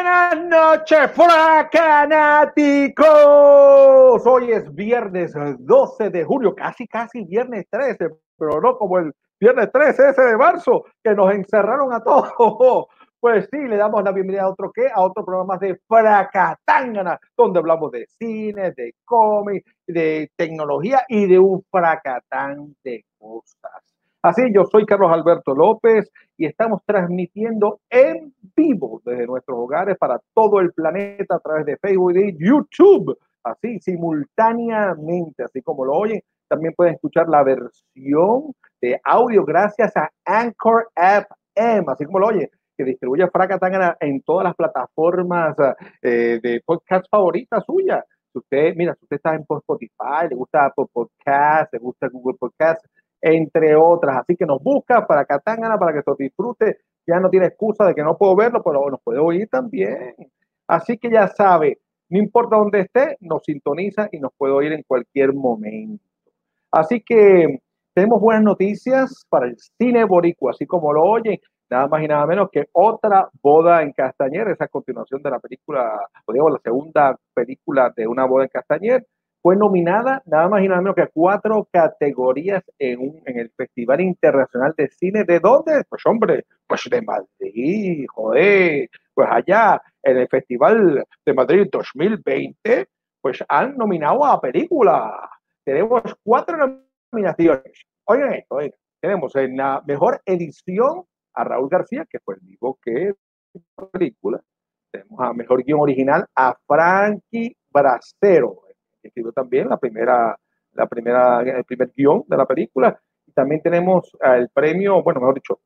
Buenas noches, fracanáticos. Hoy es viernes 12 de julio, casi, casi viernes 13, pero no como el viernes 13 ese de marzo, que nos encerraron a todos. Pues sí, le damos la bienvenida a otro qué, a otro programa de Fracatangana, donde hablamos de cine, de cómic, de tecnología y de un fracatán de cosas. Así, yo soy Carlos Alberto López y estamos transmitiendo en vivo desde nuestros hogares para todo el planeta a través de Facebook y YouTube, así simultáneamente, así como lo oyen. También pueden escuchar la versión de audio gracias a Anchor FM, así como lo oyen que distribuye Fracatangana en todas las plataformas eh, de podcast favoritas suyas. Si usted, mira, si usted está en Spotify, le gusta Apple Podcast, le gusta Google Podcast, entre otras. Así que nos busca para Katangana, para que se disfrute. Ya no tiene excusa de que no puedo verlo, pero nos puede oír también. Así que ya sabe, no importa dónde esté, nos sintoniza y nos puede oír en cualquier momento. Así que tenemos buenas noticias para el cine boricua, así como lo oyen nada más y nada menos que otra boda en Castañer, esa continuación de la película, o digamos la segunda película de una boda en Castañer, fue nominada nada más y nada menos que cuatro categorías en, un, en el Festival Internacional de Cine. ¿De dónde? Pues hombre, pues de Madrid, joder, pues allá en el Festival de Madrid 2020, pues han nominado a película. Tenemos cuatro nominaciones. Oigan esto, oigan. Tenemos en la mejor edición a Raúl García, que fue el mismo que la película. Tenemos a mejor guion original a Frankie Bracero, escribió también la primera, la primera, el primer guion de la película. Y también tenemos el premio, bueno, mejor dicho,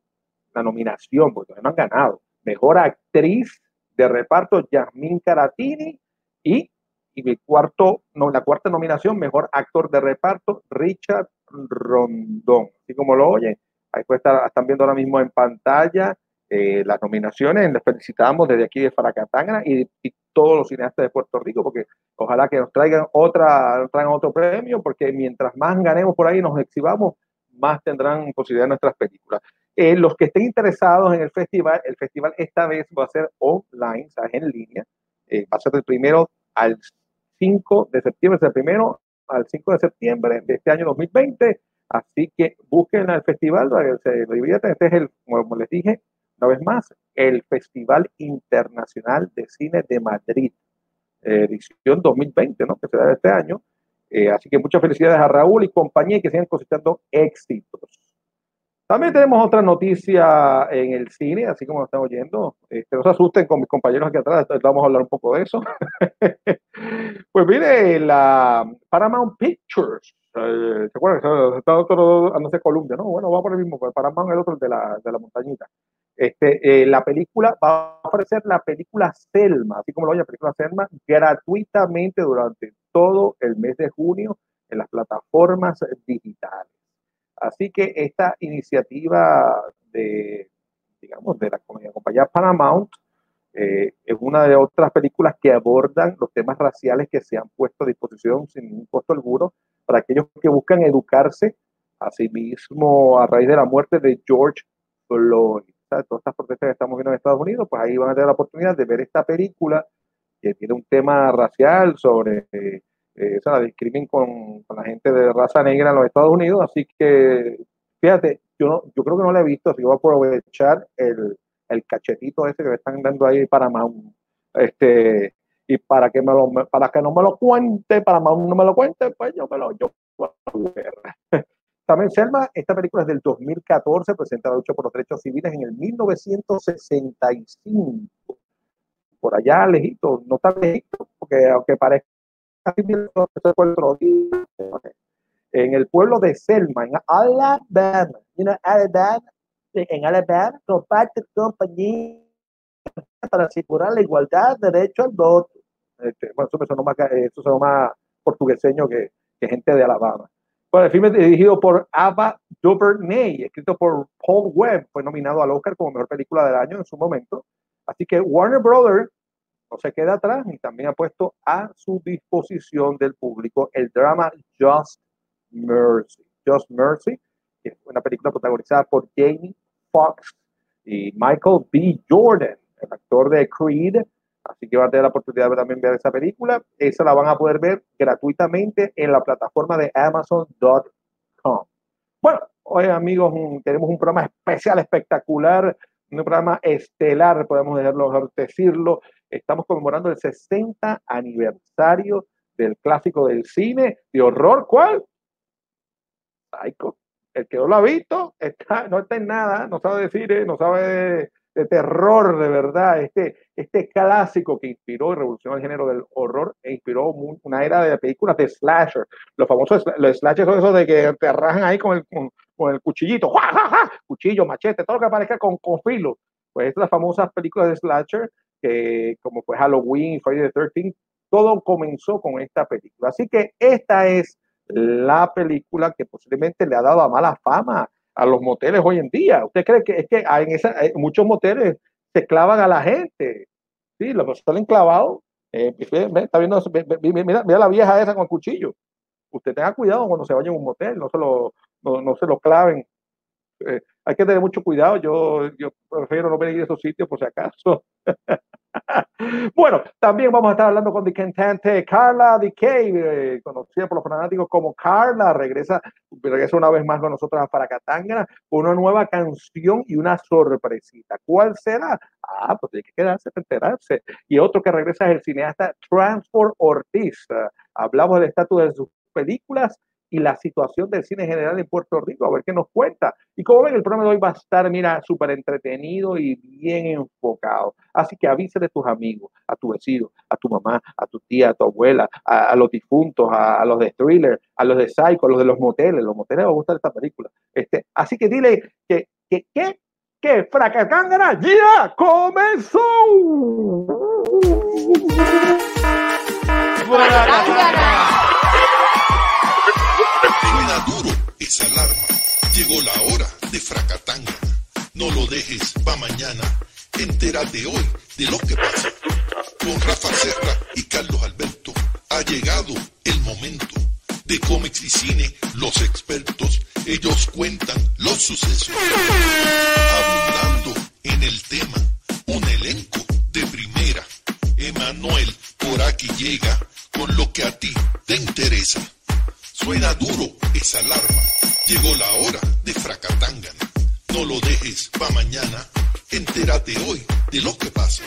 la nominación, porque no han ganado. Mejor actriz de reparto, Yasmín Caratini. Y, y cuarto, no, la cuarta nominación, mejor actor de reparto, Richard Rondón. Así como lo oyen, Ahí pues están viendo ahora mismo en pantalla eh, las nominaciones. Les felicitamos desde aquí de Faracatangana y, y, todos los cineastas de Puerto Rico, porque ojalá que nos traigan otra, traigan otro premio, porque mientras más ganemos por ahí, nos exhibamos, más tendrán posibilidad nuestras películas. Eh, los que estén interesados en el festival, el festival esta vez va a ser online, o sea, en línea. Eh, va a ser del primero al 5 de septiembre, del primero al 5 de septiembre de este año 2020 Así que busquen al festival se diviertan. Este es el, como les dije, una vez más, el Festival Internacional de Cine de Madrid, edición 2020, ¿no? Que será este año. Eh, así que muchas felicidades a Raúl y compañía y que sigan cosechando éxitos. También tenemos otra noticia en el cine, así como lo están oyendo. Este, no se asusten con mis compañeros aquí atrás, vamos a hablar un poco de eso. pues mire, la Paramount Pictures eh, ¿Se acuerdan? Está otro, no sé, Columbia, ¿no? Bueno, va por el mismo, pues, para más el otro de la, de la montañita. Este, eh, la película va a ofrecer la película Selma, así como lo oye, la película Selma, gratuitamente durante todo el mes de junio en las plataformas digitales. Así que esta iniciativa de, digamos, de la compañía Paramount eh, es una de otras películas que abordan los temas raciales que se han puesto a disposición sin ningún costo alguno para aquellos que buscan educarse a sí mismo a raíz de la muerte de George Floyd. Todas estas protestas que estamos viendo en Estados Unidos, pues ahí van a tener la oportunidad de ver esta película que tiene un tema racial sobre eh, la discriminación con, con, la gente de raza negra en los Estados Unidos. Así que, fíjate, yo, no, yo creo que no la he visto, así que voy a aprovechar el, el cachetito ese que me están dando ahí para más. Este, y para que, me lo, para que no me lo cuente, para más no me lo cuente, pues yo me lo yo También Selma, esta película es del 2014, presentada lucha por los derechos civiles en el 1965. Por allá, lejito, no tan lejito, porque aunque parezca en el pueblo de Selma, en Alabama, you know, Alabama, en Alabama, comparte compañía para asegurar la igualdad de derecho al voto. Este, bueno, eso, sonó más, eso sonó más portugueseño que, que, gente de Alabama. Bueno, el filme dirigido por Ava DuVernay, escrito por Paul Webb, fue nominado al Oscar como mejor película del año en su momento. Así que Warner Brothers no se queda atrás y también ha puesto a su disposición del público el drama Just Mercy. Just Mercy, que es una película protagonizada por Jamie Foxx y Michael B. Jordan, el actor de Creed, Así que van a tener la oportunidad de también ver esa película. Esa la van a poder ver gratuitamente en la plataforma de Amazon.com. Bueno, hoy amigos, tenemos un programa especial, espectacular, un programa estelar, podemos decirlo. Estamos conmemorando el 60 aniversario del clásico del cine de horror. ¿Cuál? Psycho. El que no lo ha visto no está en nada, no sabe decir, ¿eh? no sabe de terror de verdad, este, este clásico que inspiró y revolucionó el género del horror e inspiró una era de películas de slasher. Los famosos los slashers son esos de que te rajan ahí con el, con, el cuchillito, cuchillo, machete, todo lo que aparezca con, con filo. Pues estas famosas películas de slasher, que como fue Halloween, Friday the 13 todo comenzó con esta película. Así que esta es la película que posiblemente le ha dado a mala fama a los moteles hoy en día. ¿Usted cree que es que en esa, muchos moteles se clavan a la gente? Sí, los salen clavados. Eh, está viendo, mira, mira, la vieja esa con el cuchillo. Usted tenga cuidado cuando se vaya a un motel, no se lo, no, no se lo claven. Eh, hay que tener mucho cuidado. Yo, yo prefiero no venir a esos sitios por si acaso. bueno, también vamos a estar hablando con la cantante Carla DK, eh, conocida por los fanáticos como Carla, regresa, regresa una vez más con nosotros a Paracatangana con una nueva canción y una sorpresita. ¿Cuál será? Ah, pues tiene que quedarse enterarse. Y otro que regresa es el cineasta Transport Ortiz. hablamos del estatus de sus películas y la situación del cine general en Puerto Rico, a ver qué nos cuenta. Y como ven, el programa de hoy va a estar, mira, súper entretenido y bien enfocado. Así que avísale a tus amigos, a tu vecino, a tu mamá, a tu tía, a tu abuela, a, los difuntos, a, los de thriller, a los de psycho, a los de los moteles. Los moteles les va a gustar esta película. Este, así que dile que, que, que, que Fracacángara ya comenzó. Llegó la hora de Fracatanga. No lo dejes pa' mañana. Entérate hoy de lo que pasa. Con Rafa Serra y Carlos Alberto ha llegado el momento de cómics y cine. Los expertos, ellos cuentan los sucesos. Abundando en el tema, un elenco de primera. Emanuel por aquí llega con lo que a ti te interesa. Suena duro esa alarma. Llegó la hora de Fracatangan. No lo dejes pa' mañana. Entérate hoy de lo que pasa.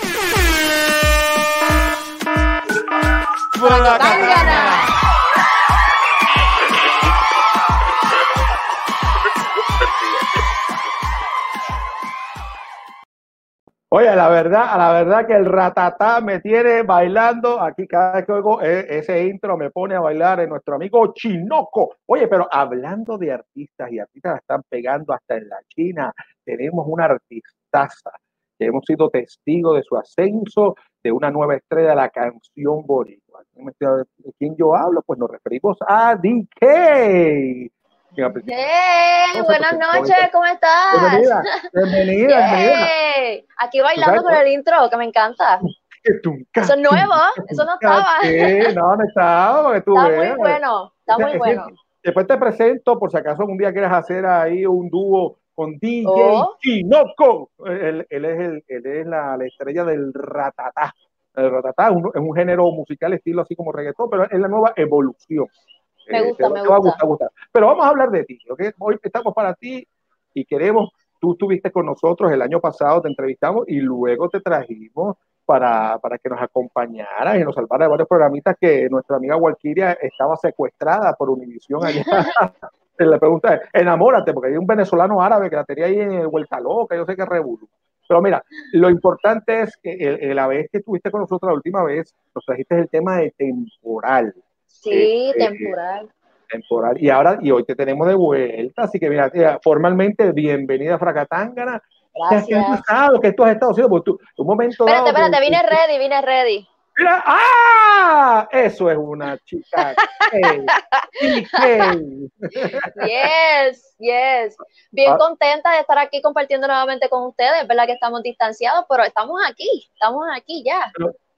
Oye, la verdad, la verdad que el ratatá me tiene bailando. Aquí cada vez que oigo e, ese intro me pone a bailar en nuestro amigo Chinoco. Oye, pero hablando de artistas y artistas están pegando hasta en la China, tenemos una artistaza que hemos sido testigos de su ascenso, de una nueva estrella la canción boricua. ¿De quién yo hablo? Pues nos referimos a DK. Hey, buenas noches, ¿cómo estás? Bienvenida, bienvenida, Aquí bailando con el intro, que me encanta. Eso es nuevo, eso no estaba. no, no estaba. está muy bueno, está muy bueno. Después te presento, por si acaso un día quieres hacer ahí un dúo con DJ oh. Él, él, es, el, él es la, la, estrella del ratatá. El ratatá es un, es un género musical estilo así como reggaetón, pero es la nueva evolución. Me eh, gusta, me gusta. Pero vamos a hablar de ti, ¿ok? Hoy estamos para ti y queremos, tú estuviste con nosotros el año pasado, te entrevistamos y luego te trajimos para, para que nos acompañaras y nos salvara de varios programitas que nuestra amiga Walkiria estaba secuestrada por Univisión allá. Le pregunta, enamórate, porque hay un venezolano árabe que la tenía ahí en Vuelta Loca, yo sé que revuelve. Pero mira, lo importante es que la vez que estuviste con nosotros la última vez, nos trajiste el tema de temporal. Sí, este, temporal. Temporal. Y ahora, y hoy te tenemos de vuelta, así que mira, formalmente, bienvenida a Fracatángana. Gracias. ¿Qué has pasado? ¿Qué tú has estado haciendo? Pues un momento Espérate, espérate, vine ready, vine ready. Mira, ¡ah! Eso es una chica. yes, yes. Bien ah. contenta de estar aquí compartiendo nuevamente con ustedes. Es verdad que estamos distanciados, pero estamos aquí, estamos aquí ya.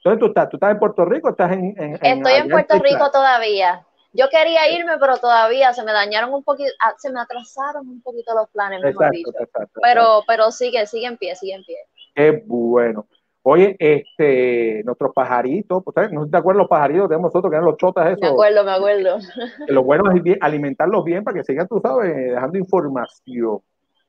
¿Dónde tú estás? ¿Tú estás en Puerto Rico? ¿Estás en, Estoy en Puerto Rico todavía. Yo quería irme, pero todavía se me dañaron un poquito, ah, se me atrasaron un poquito los planes, mejor dicho. pero, pero sigue, sigue en pie, sigue en pie. Qué bueno. Oye, este, nuestros pajaritos, ¿ustedes no te acuerdas los pajaritos de nosotros que eran los chotas esos? Me acuerdo, me acuerdo. Lo bueno es alimentarlos bien para que sigan, tú sabes, dejando información.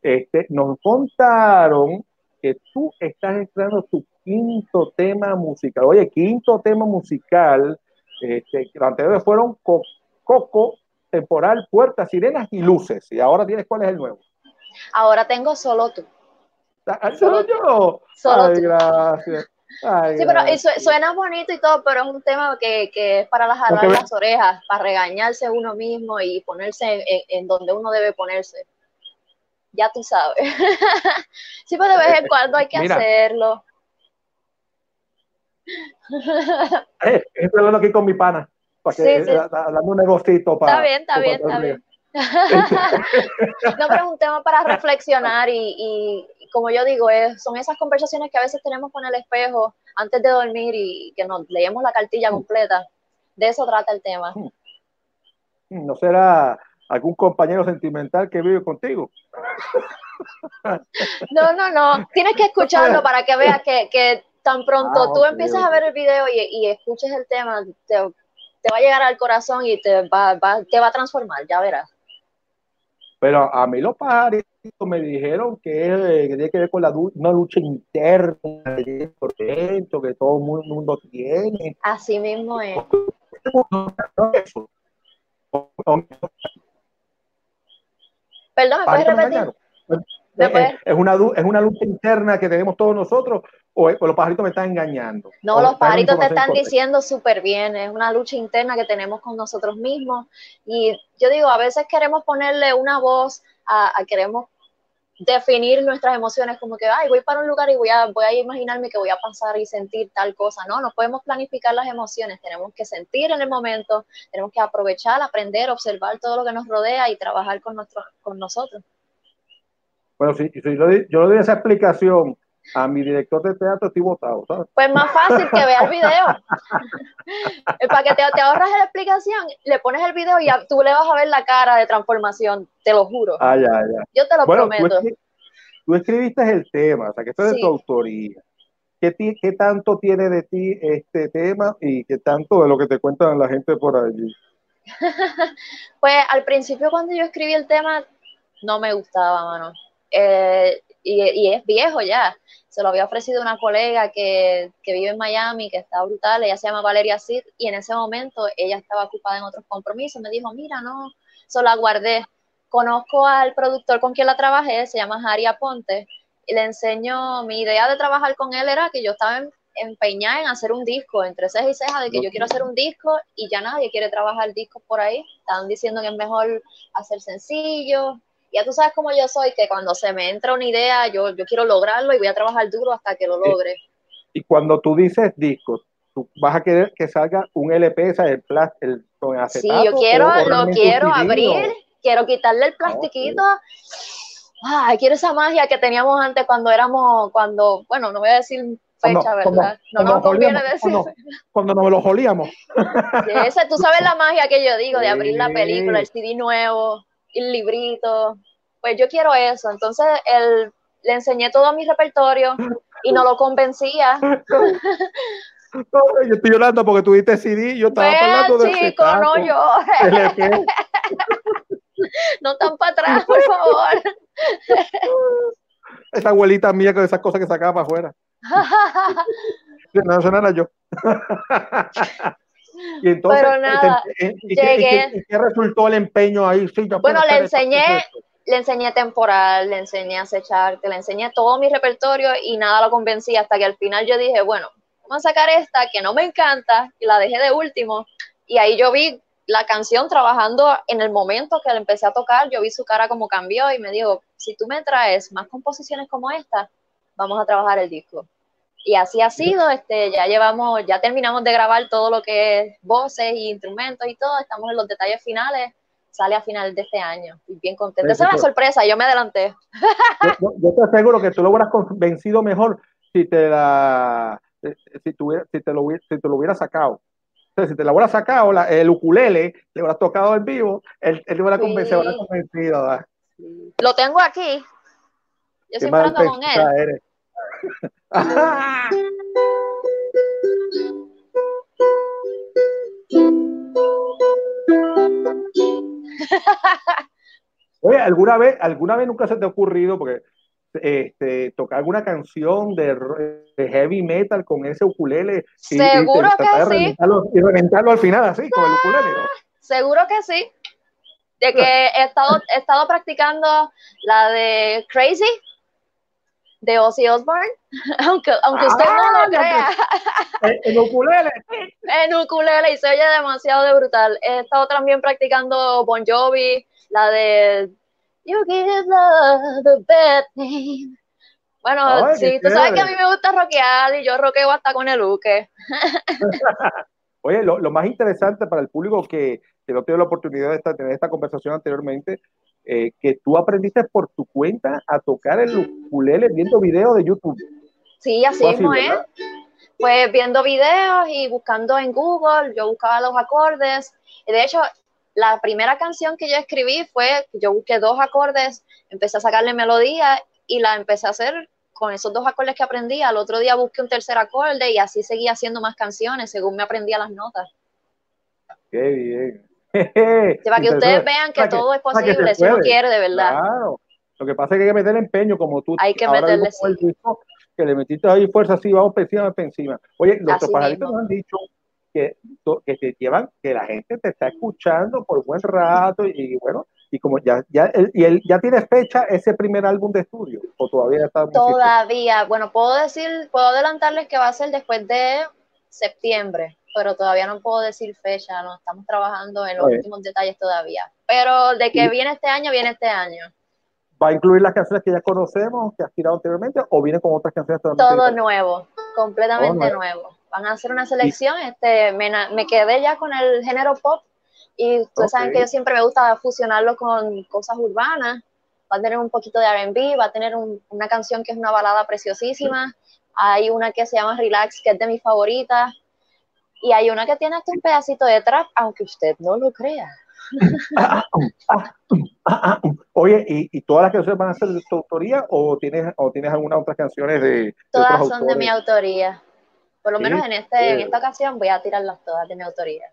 Este, nos contaron que tú estás estrenando tu quinto tema musical. Oye, quinto tema musical, este, los anteriores fueron Coco, Temporal, Puertas, Sirenas y Luces. Y ahora tienes cuál es el nuevo. Ahora tengo Solo Tú. Ah, ¿Solo yo? Solo Ay, gracias. sí, pero suena bonito y todo, pero es un tema que, que es para jalar las orejas, para regañarse uno mismo y ponerse en, donde uno debe ponerse. Ya tú sabes. sí, pero de vez en cuando hay que hacerlo. Eh, estoy hablando aquí con mi pana, para que, sí, sí. Eh, un negocito para. Está bien, está bien, está bien. no, pero es un tema para reflexionar y, como yo digo, es, son esas conversaciones que a veces tenemos con el espejo antes de dormir y que nos leemos la cartilla completa. De eso trata el tema. Hmm. ¿No será algún compañero sentimental que vive contigo? No, no, no. Tienes que escucharlo para que veas que, tan pronto ah, tú empieces a ver el video y, escuches el tema, te, va a llegar al corazón y te va, te va a transformar, ya verás. Pero a mí los pajaritos me dijeron que, tiene que ver con la, una lucha interna, que todo el mundo tiene. Así mismo es. Perdón, ¿me puedes repetir? Es, una, es una lucha interna que tenemos todos nosotros o, los pajaritos me están engañando. No, los pajaritos te están diciendo súper bien, es una lucha interna que tenemos con nosotros mismos y yo digo, a veces queremos ponerle una voz a, queremos definir nuestras emociones como que, ay, voy para un lugar y voy a, voy a imaginarme que voy a pasar y sentir tal cosa. No, no podemos planificar las emociones, tenemos que sentir en el momento, tenemos que aprovechar, aprender, observar todo lo que nos rodea y trabajar con, nuestro, con nosotros. Bueno, si yo, yo le doy esa explicación a mi director de teatro, estoy votado, ¿sabes? Pues más fácil que vea el video. Para que te, te, ahorras la explicación, le pones el video y tú le vas a ver la cara de transformación, te lo juro. Ah, ya, ya. Yo te lo prometo. Tú, escribiste el tema, o sea, que esto es de tu autoría. ¿Qué, ¿Qué, tanto tiene de ti este tema y qué tanto de lo que te cuentan la gente por allí? pues al principio cuando yo escribí el tema, no me gustaba, mano eh, y, es viejo ya. Se lo había ofrecido una colega que, vive en Miami, que está brutal, ella se llama Valeria Sid, y en ese momento ella estaba ocupada en otros compromisos. Me dijo, mira, no, solo la guardé. Conozco al productor con quien la trabajé, se llama Jari Aponte, y le enseño, mi idea de trabajar con él era que yo estaba empeñada en hacer un disco, entre ceja y ceja, de que yo quiero hacer un disco y ya nadie quiere trabajar discos por ahí. Están diciendo que es mejor hacer sencillo, ya tú sabes cómo yo soy, que cuando se me entra una idea, yo, yo quiero lograrlo y voy a trabajar duro hasta que lo logre. Y cuando tú dices discos, tú vas a querer que salga un LP, o el, el con acetato. Sí, yo quiero, lo quiero abrir, quiero quitarle el plastiquito. Ay, quiero esa magia que teníamos antes cuando éramos, cuando, bueno, no voy a decir fecha, ¿verdad? no nos conviene decir. Cuando, nos lo jolíamos. ese, tú sabes la magia que yo digo de abrir la película, el CD nuevo el librito. Pues yo quiero eso. Entonces él, le enseñé todo mi repertorio y no lo convencía. yo estoy llorando porque tuviste CD yo estaba hablando de chico, no llores. no tan para atrás, por favor. Esa abuelita mía con esas cosas que sacaba para afuera. no, eso no era yo. Y entonces, Pero nada, ¿qué, resultó el empeño ahí? bueno, le enseñé, le enseñé temporal, le enseñé a acecharte, le enseñé todo mi repertorio y nada lo convencí hasta que al final yo dije, bueno, vamos a sacar esta que no me encanta y la dejé de último. Y ahí yo vi la canción trabajando en el momento que la empecé a tocar, yo vi su cara como cambió y me dijo, si tú me traes más composiciones como esta, vamos a trabajar el disco. Y así ha sido, este, ya llevamos, ya terminamos de grabar todo lo que es voces y instrumentos y todo, estamos en los detalles finales, sale a final de este año. Y bien contento. Esa es una sorpresa, yo me adelanté. Yo, yo, te aseguro que tú lo hubieras convencido mejor si te la eh, si, tuviera, si, te, lo, si te lo hubiera sacado. si te la hubiera sacado, la, el ukulele, le hubieras tocado en vivo, él, él hubiera convencido. convencido Lo tengo aquí. Yo siempre ando con él. Oye, ¿alguna vez, alguna vez nunca se te ha ocurrido, porque este, tocar alguna canción de, heavy metal con ese ukulele y, seguro que sí. reventarlo, y reventarlo al final así con el ukulele ah, seguro que sí. De que he estado, he estado practicando la de Crazy de Ozzy Osbourne, aunque, aunque usted no lo ah, crea. En ukulele. En ukulele y se oye demasiado de brutal. He estado también practicando Bon Jovi, la de You give love the bad name. Bueno, sí, tú sabes que a mí me gusta rockear y yo roqueo hasta con el uke. Oye, lo, lo, más interesante para el público que, que no tuvo la oportunidad de tener esta conversación anteriormente, eh, que tú aprendiste por tu cuenta a tocar el ukulele viendo videos de YouTube. Sí, así mismo es. Pues viendo videos y buscando en Google, yo buscaba los acordes. De hecho, la primera canción que yo escribí fue, yo busqué dos acordes, empecé a sacarle melodía y la empecé a hacer con esos dos acordes que aprendí. Al otro día busqué un tercer acorde y así seguía haciendo más canciones según me aprendía las notas. Qué bien. para que ustedes vean que, todo es posible si uno quiere, de verdad. Claro. Lo que pasa es que hay que meter empeño como tú. Hay que meterle que le metiste ahí fuerza así, vamos encima, encima. Oye, los pajaritos nos han dicho que, que te llevan, que la gente te está escuchando por buen rato y, bueno, y como ya, ya, y él ya tiene fecha ese primer álbum de estudio, o todavía está. Todavía, bueno, puedo decir, puedo adelantarles que va a ser después de septiembre pero todavía no puedo decir fecha, no estamos trabajando en los últimos detalles todavía. Pero de que viene este año, viene este año. ¿Va a incluir las canciones que ya conocemos, que has tirado anteriormente, o viene con otras canciones Todo nuevo, completamente nuevo. Van a hacer una selección, este, me, me, quedé ya con el género pop, y ustedes saben que yo siempre me gusta fusionarlo con cosas urbanas. Va a tener un poquito de RB, va a tener una canción que es una balada preciosísima. Hay una que se llama Relax, que es de mis favoritas y hay una que tiene hasta un pedacito de trap, aunque usted no lo crea. Oye, ¿y, todas las canciones van a ser de tu autoría o tienes, o tienes algunas otras canciones de, Todas son de mi autoría. Por lo menos en, este, en esta ocasión voy a tirarlas todas de mi autoría.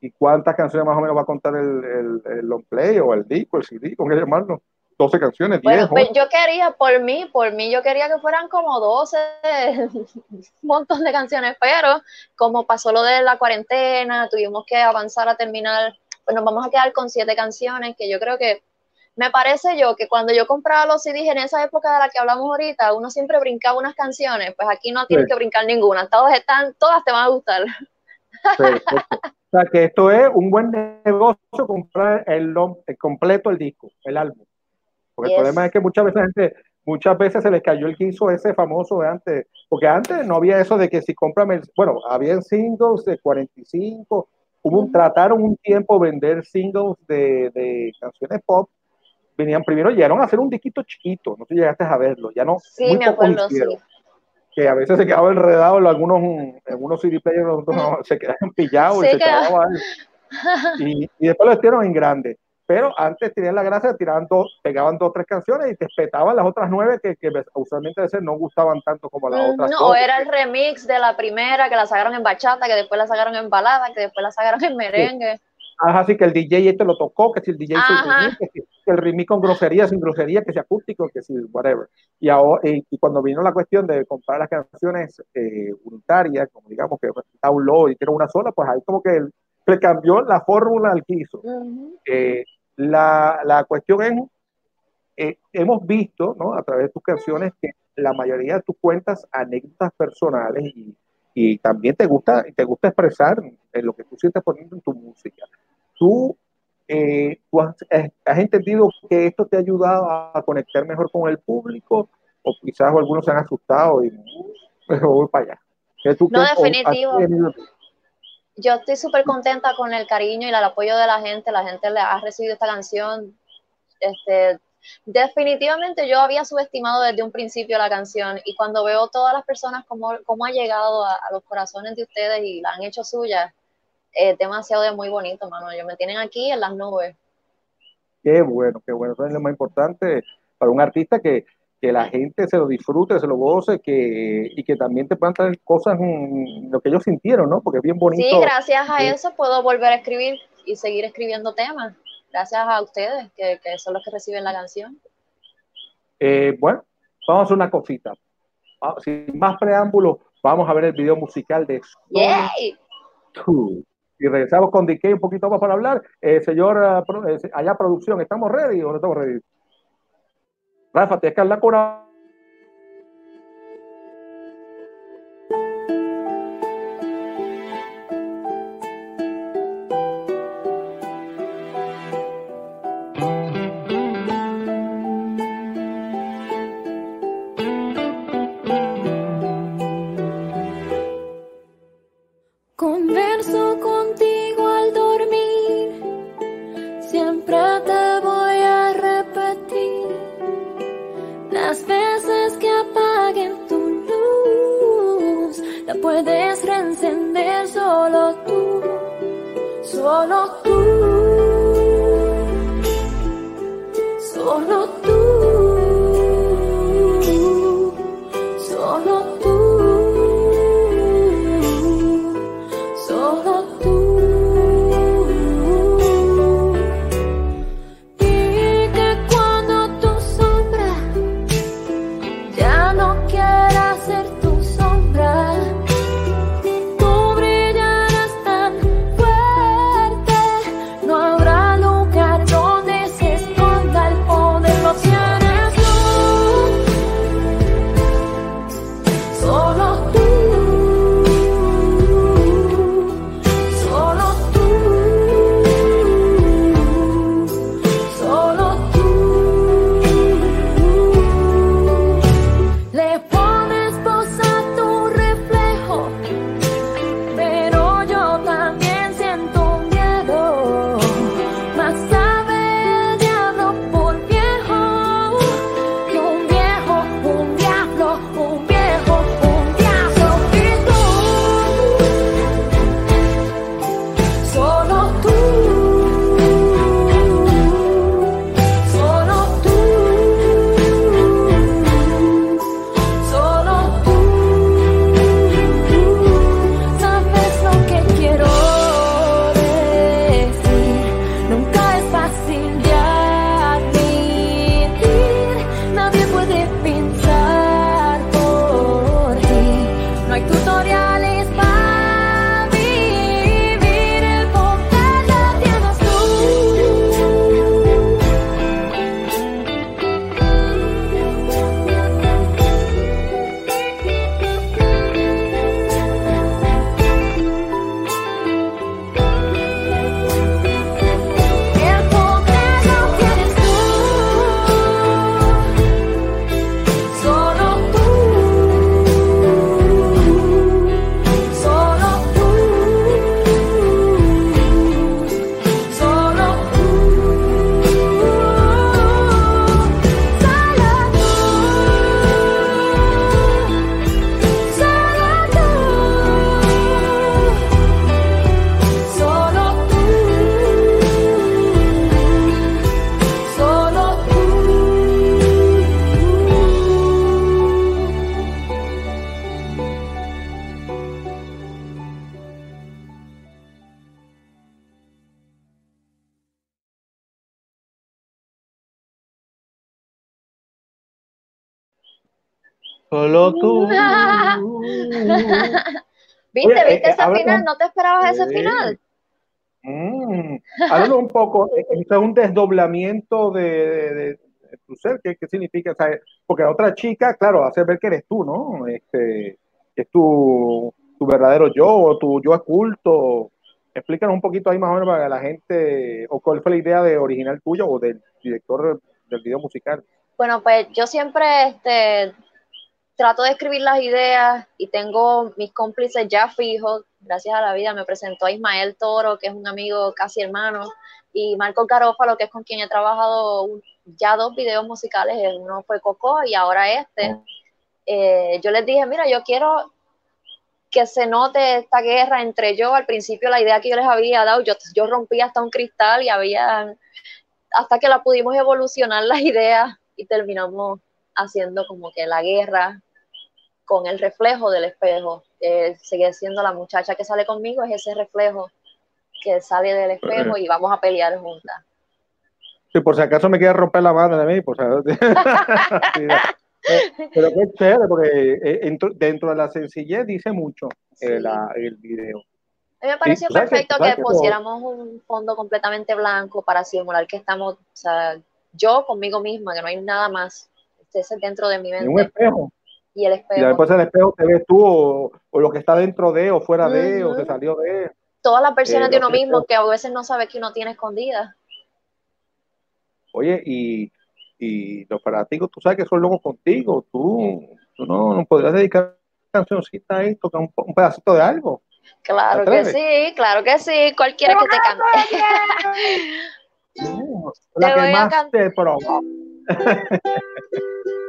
¿Y cuántas canciones más o menos va a contar el, el, long play o el disco, el CD, con qué llamarlo? 12 canciones, 10. pues yo quería, por mí, por mí, yo quería que fueran como 12, un montón de canciones, pero como pasó lo de la cuarentena, tuvimos que avanzar a terminar, pues nos vamos a quedar con 7 canciones, que yo creo que, me parece yo que cuando yo compraba los CDs en esa época de la que hablamos ahorita, uno siempre brincaba unas canciones, pues aquí no tienes que brincar ninguna, todas están, todas te van a gustar. O sea que esto es un buen negocio comprar el, el completo el disco, el álbum. Porque el problema es que muchas veces gente, muchas veces se les cayó el quiso ese famoso de antes, porque antes no había eso de que si compran, bueno, había singles de 45, hubo un, trataron un tiempo vender singles de, de, canciones pop, venían primero, llegaron a hacer un disquito chiquito, no sé si llegaste a verlo, ya no. Sí, me acuerdo, sí. Que a veces se quedaba enredado en algunos, algunos CD players se quedaban pillados y se quedaban, y, y después lo hicieron en grande pero antes tenían la gracia, tiraban pegaban dos o tres canciones y te espetaban las otras nueve que, que usualmente a veces no gustaban tanto como las otras. No, o era el remix de la primera que la sacaron en bachata, que después la sacaron en balada, que después la sacaron en merengue. Ajá, así que el DJ este lo tocó, que si el DJ remix, que, el remix con grosería, sin grosería, que sea acústico, que si whatever. Y, ahora, y, cuando vino la cuestión de comprar las canciones eh, unitarias, como digamos que download y que era una sola, pues ahí como que le cambió la fórmula al que hizo. La, la cuestión es, eh, hemos visto ¿no? a través de tus canciones que la mayoría de tus cuentas anécdotas personales y, y también te gusta, te gusta expresar en lo que tú sientes poniendo en tu música. Tú, eh, eh, has, entendido que esto te ha ayudado a conectar mejor con el público o quizás algunos se han asustado y voy para allá. no, definitivo yo estoy súper contenta con el cariño y el apoyo de la gente. La gente le ha recibido esta canción. Este, definitivamente yo había subestimado desde un principio la canción y cuando veo todas las personas cómo, cómo ha llegado a, los corazones de ustedes y la han hecho suya, es demasiado de muy bonito, mano. Yo me tienen aquí en las nubes. Qué bueno, qué bueno. Eso es lo más importante para un artista que que la gente se lo disfrute, se lo goce que, y que también te puedan traer cosas, mm, lo que ellos sintieron, ¿no? Porque es bien bonito. Sí, gracias a eso puedo volver a escribir y seguir escribiendo temas. gracias a ustedes, que, que son los que reciben la canción. Eh, bueno, vamos a hacer una cosita. Ah, sin más preámbulos, vamos a ver el video musical de ¡Yay! Y regresamos con DK un poquito más para hablar. Eh, señor, eh, allá producción, ¿estamos ready o no estamos ready? Rafa, tienes que hablar con Solo tú. ¿Viste? ¿Viste eh, ese final? ¿No te esperabas ese final? Mm, háblanos un poco, eh, es un desdoblamiento de, tu ser, ¿qué, significa? porque la otra chica, claro, hace ver que eres tú, ¿no? Este, es tu, tu verdadero yo, o tu yo oculto. Explícanos un poquito ahí más o menos para la gente, o cuál fue la idea de original tuyo o del director del video musical. Bueno, pues yo siempre este, trato de escribir las ideas y tengo mis cómplices ya fijos. Gracias a la vida me presentó a Ismael Toro, que es un amigo casi hermano, y Marco Garófalo, que es con quien he trabajado ya dos videos musicales. Uno fue Coco y ahora este. Eh, yo les dije, mira, yo quiero que se note esta guerra entre yo. Al principio la idea que yo les había dado, yo, yo rompí hasta un cristal y había, hasta que la pudimos evolucionar las ideas y terminamos haciendo como que la guerra con el reflejo del espejo. Eh, sigue siendo la muchacha que sale conmigo, es ese reflejo que sale del espejo y vamos a pelear juntas. Si por si acaso me quiere romper la mano de mí, pues. pero qué chévere, porque eh, dentro de la sencillez dice mucho el, el video. A mí me pareció perfecto que, pusiéramos un fondo completamente blanco para simular que estamos, o sea, yo conmigo misma, que no hay nada más. Este es dentro de mi mente. Un espejo. Y el espejo. Y después el espejo te ves tú, o, lo que está dentro de, o fuera de, o se salió de. Todas las versiones eh, de uno mismo que a veces no sabe que uno tiene escondida. Oye, y, y los fanáticos, tú sabes que son locos contigo. Tú, tú no, no podrías dedicar cancioncita ahí, tocar un, un pedacito de algo. Claro que sí, claro que sí. Cualquiera que te cante. la que más te promo.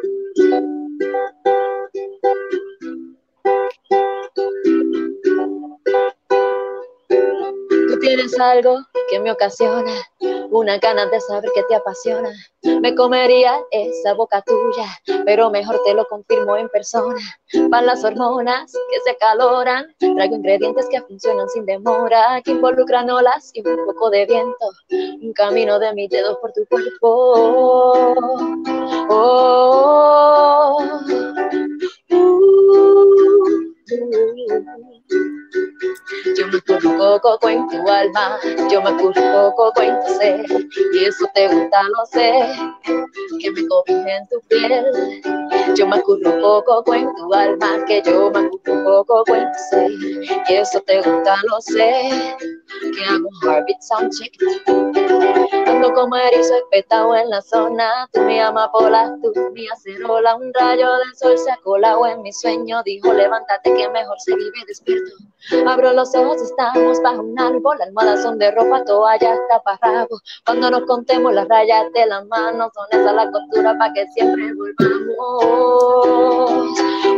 Tú tienes algo que me ocasiona una ganas de saber que te apasiona. Me comería esa boca tuya, pero mejor te lo confirmo en persona. Van las hormonas que se caloran, traigo ingredientes que funcionan sin demora, que involucran olas y un poco de viento. Un camino de mis dedos por tu cuerpo. Oh, yo me poco con tu alma, yo me poco con tu ser, y eso te gusta, no sé, que me cobije en tu piel. Yo me poco con tu alma, que yo me poco con tu ser, y eso te gusta, no sé, que hago un heartbeat sound check. Ando como erizo espetado en la zona, tú mi amapola, tú mi acerola, un rayo del sol se ha colado en mi sueño, dijo levántate que mejor se vive despierto. Abro los ojos, estamos bajo un árbol, la almohada son de ropa, toalla, taparrabo. Cuando nos contemos las rayas de las manos, son esa la costura para que siempre volvamos.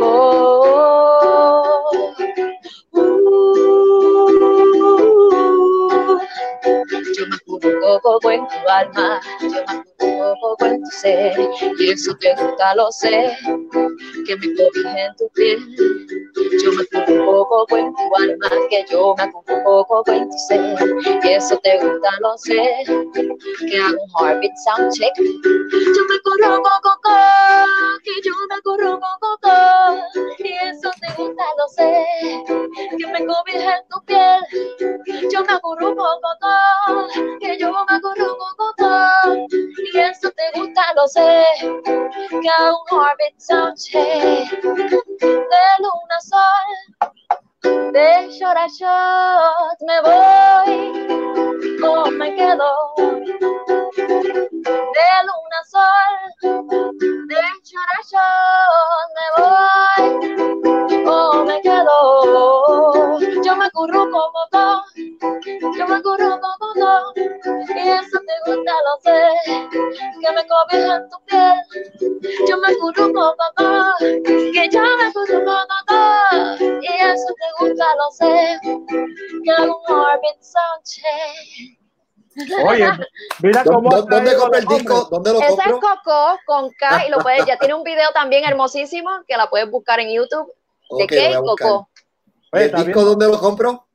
Oh, yo me poco en tu alma, poco en tu ser, y eso te gusta, lo sé, que me cobije en tu piel. Yo me poco en tu alma, que yo me poco en tu ser, y eso te gusta, lo sé, que hago un heartbeat sound check. Yo me corro coco, que yo me corro coco, y eso te gusta, lo sé, que me cobije en tu piel. Yo me aburro coco, que yo me acuerdo con y eso te gusta, lo sé, que a un orbit soundcheck de luna sol, de short a me voy, o me quedo, de luna sol, de short a me voy, o me quedo, yo me acurruco como yo me corro todo, y eso te gusta, lo sé, que me cobija en tu piel, yo me corro todo, que yo me corro todo, y eso te gusta, lo sé, que hago un orbit soundcheck. Oye, mira cómo. ¿Dónde compra el disco? ¿Dónde lo? Ese es Coco con K y lo puedes, ya tiene un video también hermosísimo que la puedes buscar en YouTube. ¿De qué? Coco. ¿El disco dónde lo compro?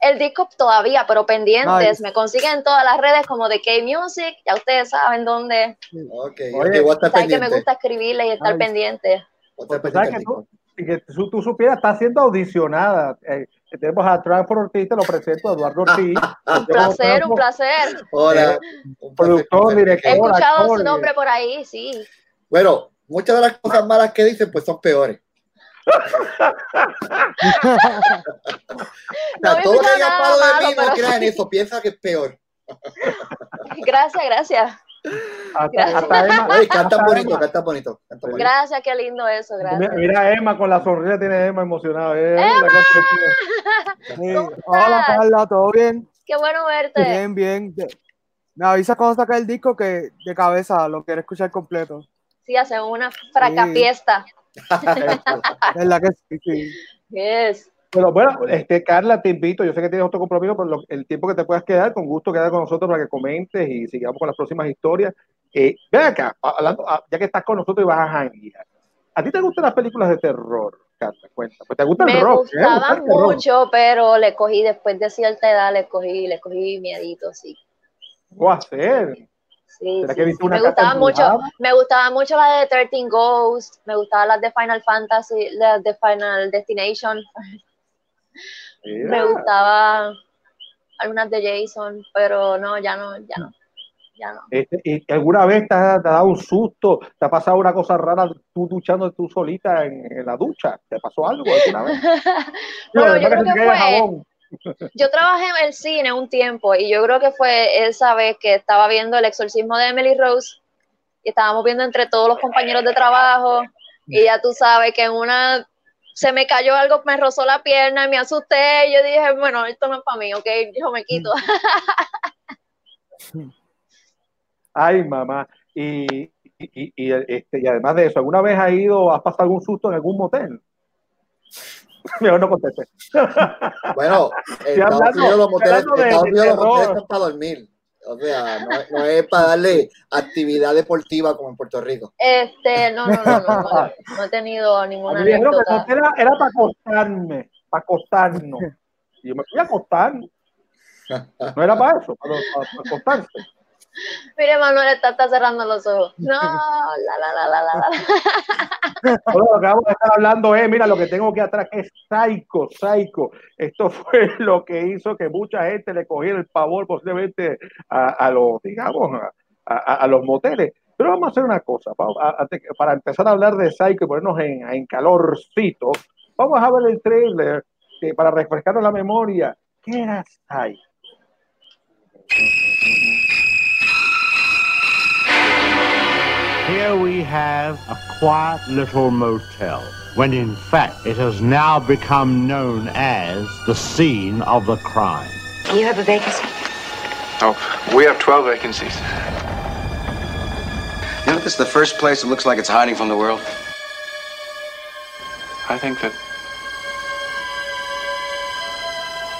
El disco todavía, pero pendientes. Me consiguen en todas las redes como de K-Music. Ya ustedes saben dónde. Ok, Oye, voy a estar pendiente. que me gusta escribirle y estar pendiente. ¿Sabes que tú, que tú, supieras, está siendo audicionada. Eh, tenemos a Transfer Ortiz, te lo presento, Eduardo Ortiz. un placer, un placer. Hola. productor, director. He escuchado su nombre por ahí, sí. Bueno, muchas de las cosas malas que dicen, pues son peores no, todo que haya palo de mí no crean eso, piensa que es peor. gracias, gracias. Hasta, cantan bonito, cantan bonito, Gracias, qué lindo eso, gracias. Mira, Emma con la sonrisa tiene Emma emocionada. Eh, Hola, Carla, ¿todo bien? Qué bueno verte. Bien, bien. Me avisa cuando saca el disco que de cabeza lo quiero escuchar completo. Sí, hacemos una fracapiesta. Es la que sí, Yes. Pero bueno, este, Carla, te invito, yo sé que tienes otro compromiso, pero el tiempo que te puedas quedar, con gusto quedar con nosotros para que comentes y sigamos con las próximas historias. Eh, ven acá, hablando, ya que estás con nosotros y vas a janguear. ¿A ti te gustan las películas de terror, Carla? Cuenta. Pues te gusta el Me rock. Me gustaban mucho, pero le cogí después de cierta edad, le cogí, le cogí miedito, sí. ¿Cómo hacer? Sí, ¿Será sí, que viste sí. una Me gustaba mucho, me gustaba mucho la de 13 Ghosts, me gustaban las de Final Fantasy, las de Final Destination, me gustaba algunas de Jason, pero no, ya no, ya no, ya no. Este, ¿y ¿Alguna vez te ha, te ha dado un susto? ¿Te ha pasado una cosa rara tú duchando tú solita en, en la ducha? ¿Te pasó algo alguna vez? Bueno, Digo, yo creo que fue-. Yo trabajé en el cine un tiempo y yo creo que fue esa vez que estaba viendo el exorcismo de Emily Rose y estábamos viendo entre todos los compañeros de trabajo y ya tú sabes que en una se me cayó algo, me rozó la pierna y me asusté y yo dije, bueno, esto no es para mí, ok, yo me quito. Ay, mamá. Y, y, y- y, este, y además de eso, ¿alguna vez has ido, has pasado algún susto en algún motel? Mejor no contesté. Bueno, Estados hablando- Unidos los moteles, son para dormir. O sea, no, es- no es para darle actividad deportiva como en Puerto Rico. Este, no, no, no, no, no, no he tenido ninguna que anécdota. era, era para acostarme, para acostarnos. Y yo me fui a acostar. No era para eso, para, para- para acostarse. Mire, Manuel está, está cerrando los ojos. No, la, la, la, la, la. Ahora lo que vamos a estar hablando es, mira, lo que tengo aquí atrás, que es psycho, psycho. Esto fue lo que hizo que mucha gente le cogiera el pavor posiblemente a, a los, digamos, a, a- a los moteles. Pero vamos a hacer una cosa, para empezar a hablar de psycho y ponernos en, en calorcito, vamos a ver el trailer que para refrescarnos la memoria. ¿Qué era psycho? Here we have a quiet little motel, when in fact it has now become known as the scene of the crime. You have a vacancy? Oh, we have 12 vacancies. You know, this is the first place that looks like it's hiding from the world. I think that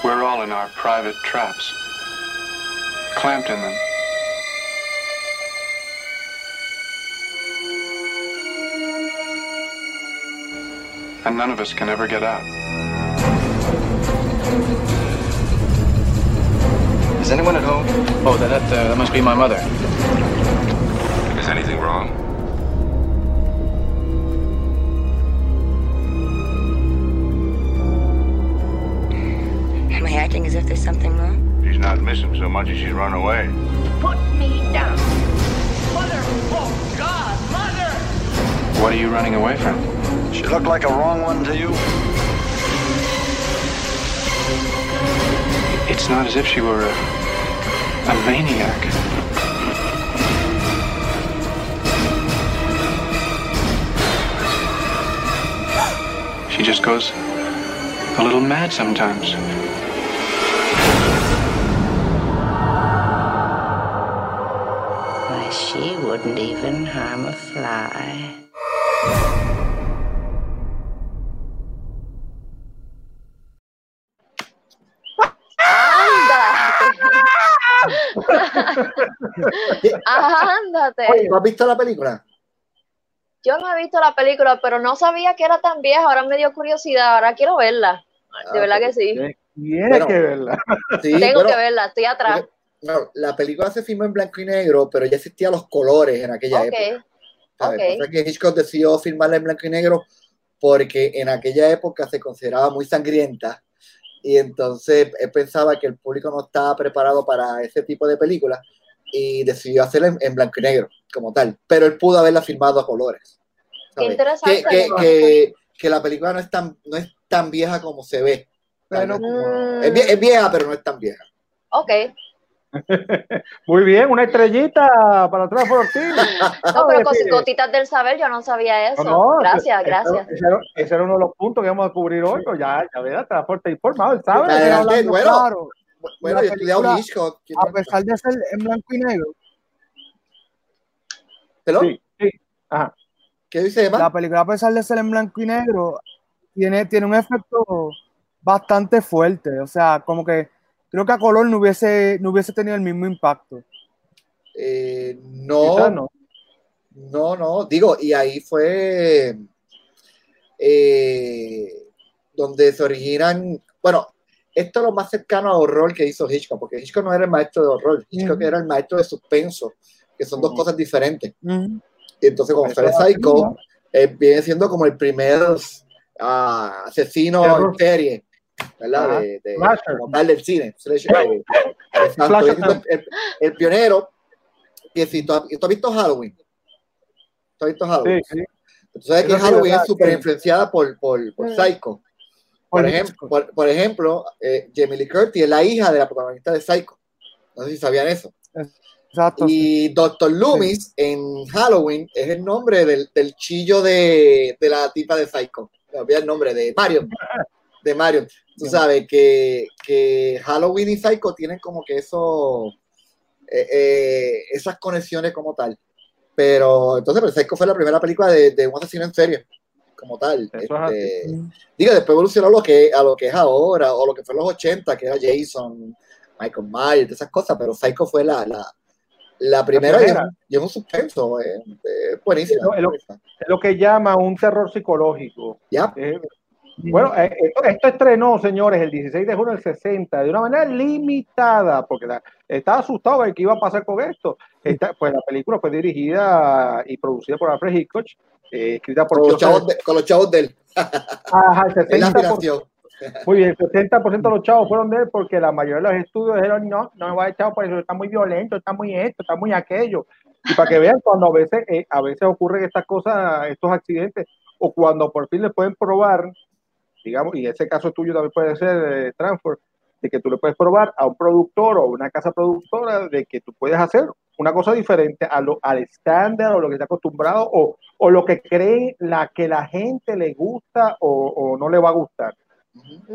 we're all in our private traps, clamped in them. And none of us can ever get out. Is anyone at home? Oh, that, that, uh, that must be my mother. Is anything wrong? Am I acting as if there's something wrong? She's not missing so much as she's run away. Put me down. Mother! Oh, God! Mother! What are you running away from? She looked like a wrong one to you. It's not as if she were a, a maniac. She just goes a little mad sometimes. Why, she wouldn't even harm a fly. Ándate. Oye, ¿tú has visto la película? Yo no he visto la película, pero no sabía que era tan vieja. Ahora me dio curiosidad. Ahora quiero verla. De Ah, verdad ok. que sí. Tienes Bueno. que verla. Sí, Tengo bueno, que verla. Estoy atrás. no, la película se filmó en blanco y negro, pero ya existían los colores en aquella Ok. época. ¿sabes? ok. Pasa que Hitchcock decidió filmarla en blanco y negro porque en aquella época se consideraba muy sangrienta y entonces él pensaba que el público no estaba preparado para ese tipo de películas y decidió hacerla en, en blanco y negro como tal, pero él pudo haberla filmado a colores. Qué. Que, que, que, que la película no es tan, no es tan vieja como se ve. Pero- Mm, Es, vie- es vieja, pero no es tan vieja. ok. Muy bien, una estrellita para atrás por ti. No, pero cos- gotitas del saber, yo no sabía eso. No, no, gracias, gracias. Ese era, ese era uno de los puntos que vamos a cubrir hoy. pues Ya, ya verás, transporte informado, él sabe. Adelante, bueno. claro, Bueno, yo he estudiado película, Hitchcock. ¿quién a pesar de ser en blanco y negro, ¿Pelón? Sí, sí. Ajá. ¿Qué dice Emma? la película a pesar de ser en blanco y negro, tiene, tiene un efecto bastante fuerte. O sea, como que creo que a color no hubiese, no hubiese tenido el mismo impacto. Eh, no, no. no, no, digo, y ahí fue eh, donde se originan, bueno, esto es lo más cercano a horror que hizo Hitchcock, porque Hitchcock no era el maestro de horror, Hitchcock Ujú. era el maestro de suspenso, que son dos Ujú. cosas diferentes. Ujú. Y entonces, es así, Psycho, eh, viene siendo como el primer ah, asesino en serie, ¿verdad? De, de- del cine. Eh, Viene siendo el, el pionero. Y si tú, has- ¿tú has visto Halloween? ¿Tú has visto Halloween? Sí, sí. Sabes que Halloween es súper influenciada por, por, por. Psycho. Por, ejemplo, por, por ejemplo eh, Jamie Lee Curtis es la hija de la protagonista de Psycho. No sé si sabían eso. Exacto. Y Dr. Loomis en Halloween es el nombre del, del chillo de, de la tipa de Psycho. Olvidé el nombre, de Marion. De Marion. Tú sabes que, que Halloween y Psycho tienen como que eso, eh, eh, esas conexiones como tal. Pero entonces, pero Psycho fue la primera película de, de un asesino en serie, como tal. Es Este, Ujú. Digo, después evolucionó a lo que, a lo que es ahora, o lo que fue en los 80, que era Jason, Michael Myers, esas cosas, pero Psycho fue la, la, la primera es, un- y es un suspenso, eh, eh, buenísima. Es lo- es. Es lo que llama un terror psicológico. Ya, Eh, bueno, eh, esto, esto estrenó, señores, el 16 de junio del 60, de una manera limitada, porque la- estaba asustado de qué iba a pasar con esto. Esta- pues la película fue dirigida y producida por Alfred Hitchcock, eh, escrita por con los, chavos de, con los chavos de él, Ajá, el es la 60%, aspiración. muy bien, el 60% de los chavos fueron de él porque la mayoría de los estudios dijeron, no, no me voy a echar por eso, está muy violento, está muy esto, está muy aquello. Y para que vean cuando a veces, eh, a veces ocurren estas cosas, estos accidentes, o cuando por fin le pueden probar, digamos, y ese caso tuyo también puede ser eh, Transfer, de que tú le puedes probar a un productor o una casa productora de que tú puedes hacer una cosa diferente a lo, al estándar o lo que está acostumbrado o, o lo que cree la que la gente le gusta o, o no le va a gustar.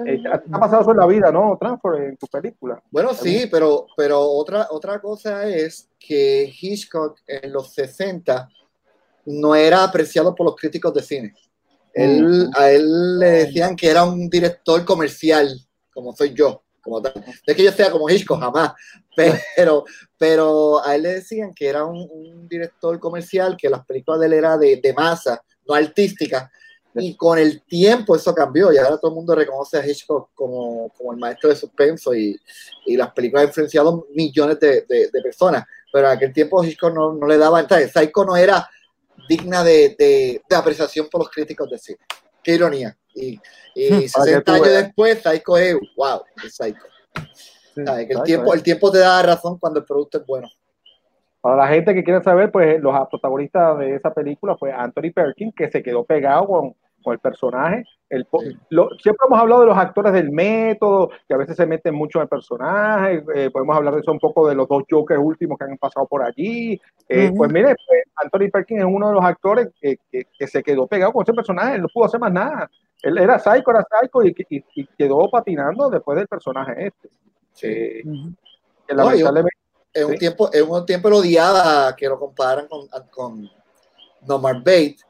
Eh, ¿te ha pasado eso en la vida, ¿no? Transfer en tu película. Bueno, sí, pero, pero otra, otra cosa es que Hitchcock en los 60 no era apreciado por los críticos de cine. Él, a él le decían que era un director comercial, como soy yo, como. No es que yo sea como Hitchcock, jamás, pero, pero a él le decían que era un, director comercial, que las películas de él eran de, masa, no artísticas. Y con el tiempo eso cambió y ahora todo el mundo reconoce a Hitchcock como, como el maestro de suspenso y, y las películas han influenciado millones de, de- de personas. Pero en aquel tiempo Hitchcock no, no le daba entrada. Psycho no era digna de, de- de apreciación por los críticos de cine. Qué ironía. Y, y Para que 60 tú años veas. después, Psycho es wow, es Psycho. Sí. ¿Sabes? Que el, tiempo, el tiempo te da razón cuando el producto es bueno. Para la gente que quiere saber, pues los protagonistas de esa película fue Anthony Perkins, que se quedó pegado con, con el personaje. El, po- Sí. lo- siempre hemos hablado de los actores del método, que a veces se meten mucho en el personaje. eh, podemos hablar de eso un poco de los dos Jokers últimos que han pasado por allí. Eh. Pues mire, pues, Anthony Perkins es uno de los actores que, que- que se quedó pegado con ese personaje. No pudo hacer más nada. Él era psycho, era psycho y, y- y quedó patinando después del personaje este. Eh, Ujú. que No, yo- lamentablemente. En un Sí. tiempo, en un tiempo lo odiaba que lo comparan con, con Nomar Bates.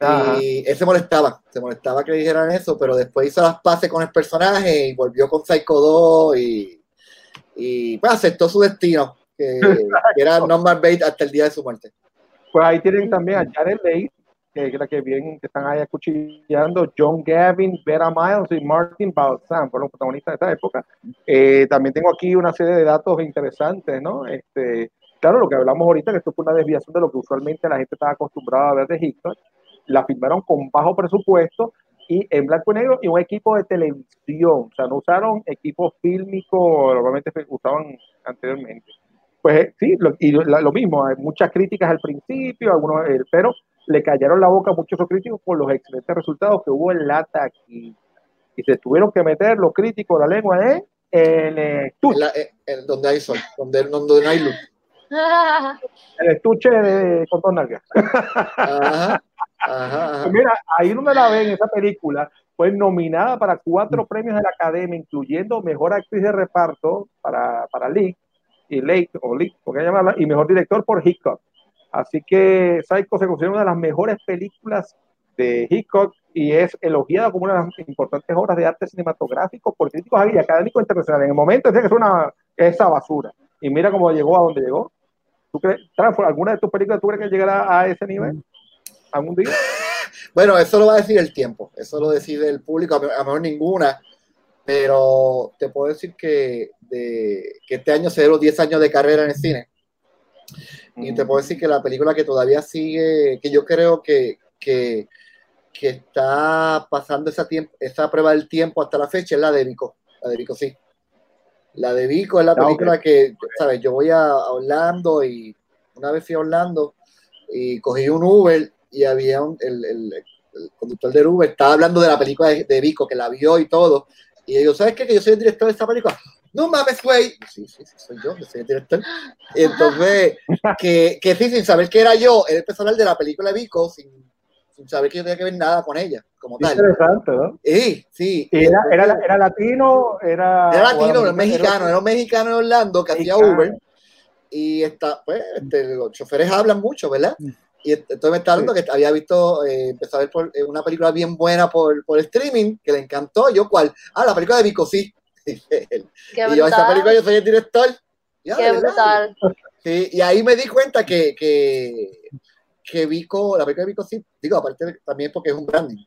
Ajá. Y él se molestaba, se molestaba que le dijeran eso, pero después hizo las paces con el personaje y volvió con Psycho 2 y, y pues aceptó su destino, que, que era Norman Bates hasta el día de su muerte. Pues ahí tienen también a Jared Leigh, que la que bien que están ahí acuchillando, John Gavin, Vera Miles y Martin Balsam, fueron protagonistas de esta época. Eh, también tengo aquí una serie de datos interesantes, ¿no? Este, claro, lo que hablamos ahorita, que esto fue una desviación de lo que usualmente la gente estaba acostumbrada a ver de Hitchcock. La filmaron con bajo presupuesto y en blanco y negro y un equipo de televisión. O sea, no usaron equipos fílmicos, normalmente usaban anteriormente. Pues eh, sí, lo, y lo, lo mismo, hay muchas críticas al principio, algunos, eh, pero le callaron la boca a muchos críticos por los excelentes resultados que hubo en la taquilla. Y se tuvieron que meter los críticos la lengua en el estuche, En la- en donde hay sol, donde, donde no hay luz. el estuche de, con dos nalgas. Ajá, ajá, ajá. Pues mira, ahí donde la ven, esa película fue nominada para cuatro premios de la Academia, incluyendo Mejor Actriz de Reparto para, para Lee, y Lake, o Lee, porque llamarla, y Mejor Director por Hitchcock. Así que Psycho se considera una de las mejores películas de Hitchcock y es elogiada como una de las importantes obras de arte cinematográfico por críticos y académicos internacionales. En el momento decía que es una esa basura. Y mira cómo llegó a donde llegó. ¿Tú crees, alguna de tus películas tú crees que llegará a ese nivel? ¿Algún día? Bueno, eso lo va a decir el tiempo, eso lo decide el público, a lo mejor ninguna, pero te puedo decir que, de, que este año se dieron 10 años de carrera en el cine. Y te puedo decir que la película que todavía sigue, que yo creo que, que, que está pasando esa, tiempo, esa prueba del tiempo hasta la fecha es la de Vico. La de Vico, sí. La de Vico es la Ah, película que, ¿sabes? Yo voy a a Orlando y una vez fui a Orlando y cogí un Uber y había un, el, el- el conductor del Uber estaba hablando de la película de, de Vico, que la vio y todo. Y yo, ¿sabes qué? Que yo soy el director de esta película. No mames, güey. Sí, sí, sí, soy yo, soy el director. Y entonces, que, que sí, sin saber que era yo, él empezó a hablar de la película de Vico sin, sin saber que yo tenía que ver nada con ella, como tal. Interesante, ¿no? Sí, sí. Y era, era, era latino, era. Era latino, era era- mexicano, era un mexicano en Orlando que hacía. Uber. Y está, pues, este, los choferes hablan mucho, ¿verdad? Y ent- entonces me está hablando que había visto, eh, empezó a ver por, eh, una película bien buena por, por streaming, que le encantó. Yo, ¿cuál? Ah, la película de Vico, sí. Qué y yo, esa película, yo soy el director. Ya, Qué brutal. Sí, y ahí me di cuenta que, que, que Vico, la película de Vico sí, digo, aparte también porque es un branding,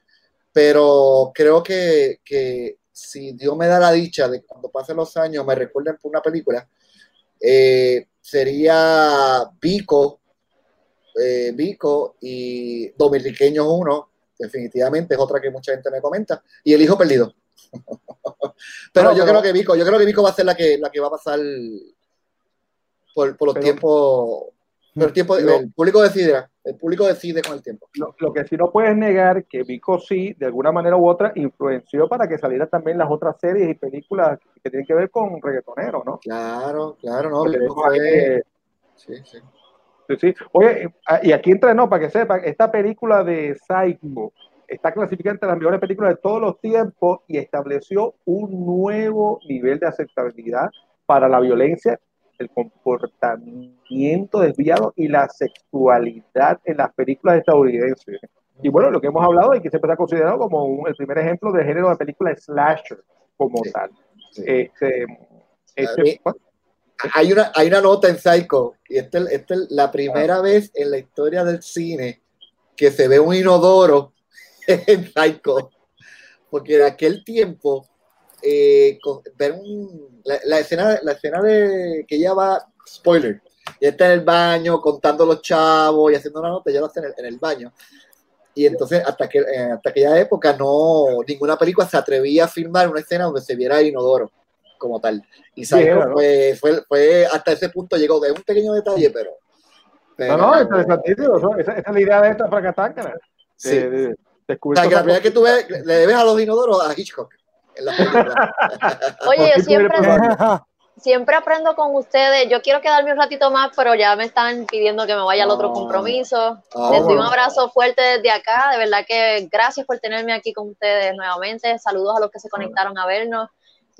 pero creo que, que si Dios me da la dicha de que cuando pasen los años me recuerden por una película, eh, sería Vico, eh, Vico y Dominiqueños 1, definitivamente es otra que mucha gente me comenta, y El Hijo Perdido. pero No, yo pero- creo que Vico, yo creo que Vico va a ser la que, la que va a pasar por, por los Pero- tiempos. Pero el, tiempo, el público decide, el público decide con el tiempo. Lo, lo que sí no puedes negar que Vico sí, de alguna manera u otra, influenció para que salieran también las otras series y películas que tienen que ver con reggaetoneros, ¿no? Claro, claro, no. Fue- aquí, sí, sí. Sí, sí. Oye, y aquí entrenó, para que sepan, esta película de Psycho está clasificada entre las mejores películas de todos los tiempos y estableció un nuevo nivel de aceptabilidad para la violencia, el comportamiento desviado y la sexualidad en las películas estadounidenses. Y bueno, lo que hemos hablado y que siempre se ha considerado como un- el primer ejemplo de género de película slasher como Sí, tal. sí. Este, este- Hay una, hay una nota en Psycho, y esta es esta es la primera vez en la historia del cine que se ve un inodoro en Psycho. Porque en aquel tiempo, eh, con- ver un- la, la escena, la escena de que ella va, spoiler, ella está en el baño contando los chavos y haciendo una nota, ella lo hace en el, en el baño. Y entonces, hasta, que, eh, hasta aquella época, no ninguna película se atrevía a filmar una escena donde se viera el inodoro como tal. Y Sí, era, ¿no? fue, fue, fue hasta ese punto llegó de un pequeño detalle, pero. pero- No, no, interesantísimo. Esa, esa es la idea de esta fracatácana. Sí. De, de- O sea, que la primera vez que tú ves, le debes a los inodoros a Hitchcock. En la. Oye, yo siempre, siempre aprendo con ustedes. Yo quiero quedarme un ratito más, pero ya me están pidiendo que me vaya al otro Ah. compromiso. Ah, Les doy un abrazo fuerte desde acá. De verdad que gracias por tenerme aquí con ustedes nuevamente. Saludos a los que se conectaron a vernos.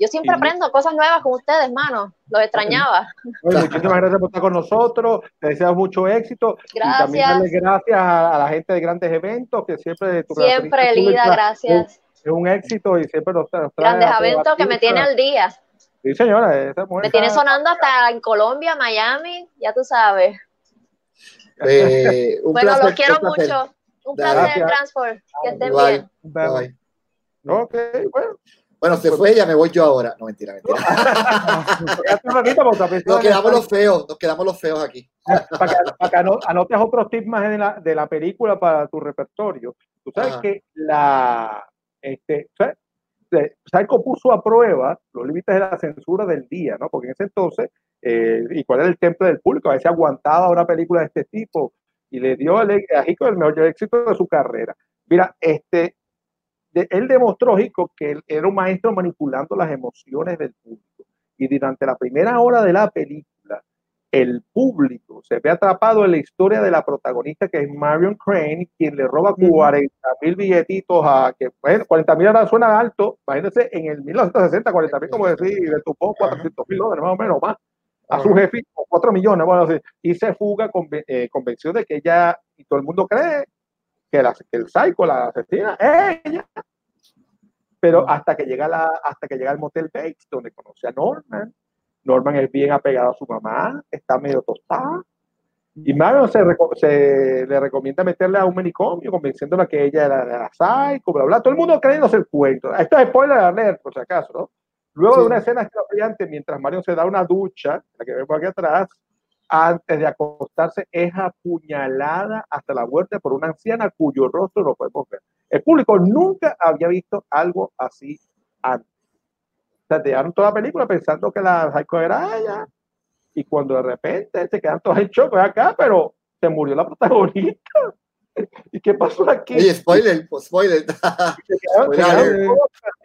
Yo siempre Y- aprendo cosas nuevas con ustedes, hermano. Los extrañaba. Oye, muchísimas gracias por estar con nosotros. Te deseamos mucho éxito. Y también darle Gracias. gracias a, a la gente de grandes eventos que siempre tu Siempre, Lida, gracias. Es, un éxito y siempre nos, nos trae Grandes eventos que me tiene al día. Sí, señora. Esa mujer Me tiene sonando hasta en Colombia, Miami, ya tú sabes. Eh, un Bueno, placer, los quiero un placer. mucho. Un Gracias. placer, Transport. Que estén Igual, bien. bye. Ok, bueno. Bueno, se fue ella, me voy yo ahora. No, mentira, mentira. Nos quedamos los feos, nos quedamos los feos aquí. para que, para que ano- anotes otros tips más de la, de la película para tu repertorio. Tú sabes Ajá. que la este, ¿sabes? Psycho puso a prueba los límites de la censura del día, ¿no? Porque en ese entonces, eh, y cuál era el temple del público, a veces aguantaba una película de este tipo y le dio a Hico el mejor éxito de su carrera. Mira, este, de- él demostró, Hico, que él era un maestro manipulando las emociones del público. Y durante la primera hora de la película, el público se ve atrapado en la historia de la protagonista que es Marion Crane, quien le roba 40 mil billetitos a que, bueno, 40 mil ahora suena alto, imagínense en el 1960, 40 mil, como decir, le topó 400 mil dólares más o menos más a su jefe, o 4 millones, bueno, y se fuga conven- eh, convencido de que ella, y todo el mundo cree que, la- que el psycho, la asesina, es ella. Pero hasta que llega la, hasta que llega al motel Bates, donde conoce a Norman, Norman es bien apegado a su mamá, está medio tostada. Y Marion se, se le recomienda meterle a un manicomio, convenciéndola que ella era la psycho, bla, bla. Todo el mundo creyéndose el cuento. Esto es spoiler alert, por si acaso, ¿no? Luego de Sí. una escena escalofriante, mientras Marion se da una ducha, la que vemos aquí atrás, antes de acostarse es apuñalada hasta la muerte por una anciana cuyo rostro no podemos ver. El público nunca había visto algo así antes. Se dejaron toda la película pensando que la Psycho era ella. Y cuando de repente se quedan todos en shock, acá, pero se murió la protagonista. ¿Y qué pasó aquí? Oye, spoiler, pues, spoiler. Se quedaron, se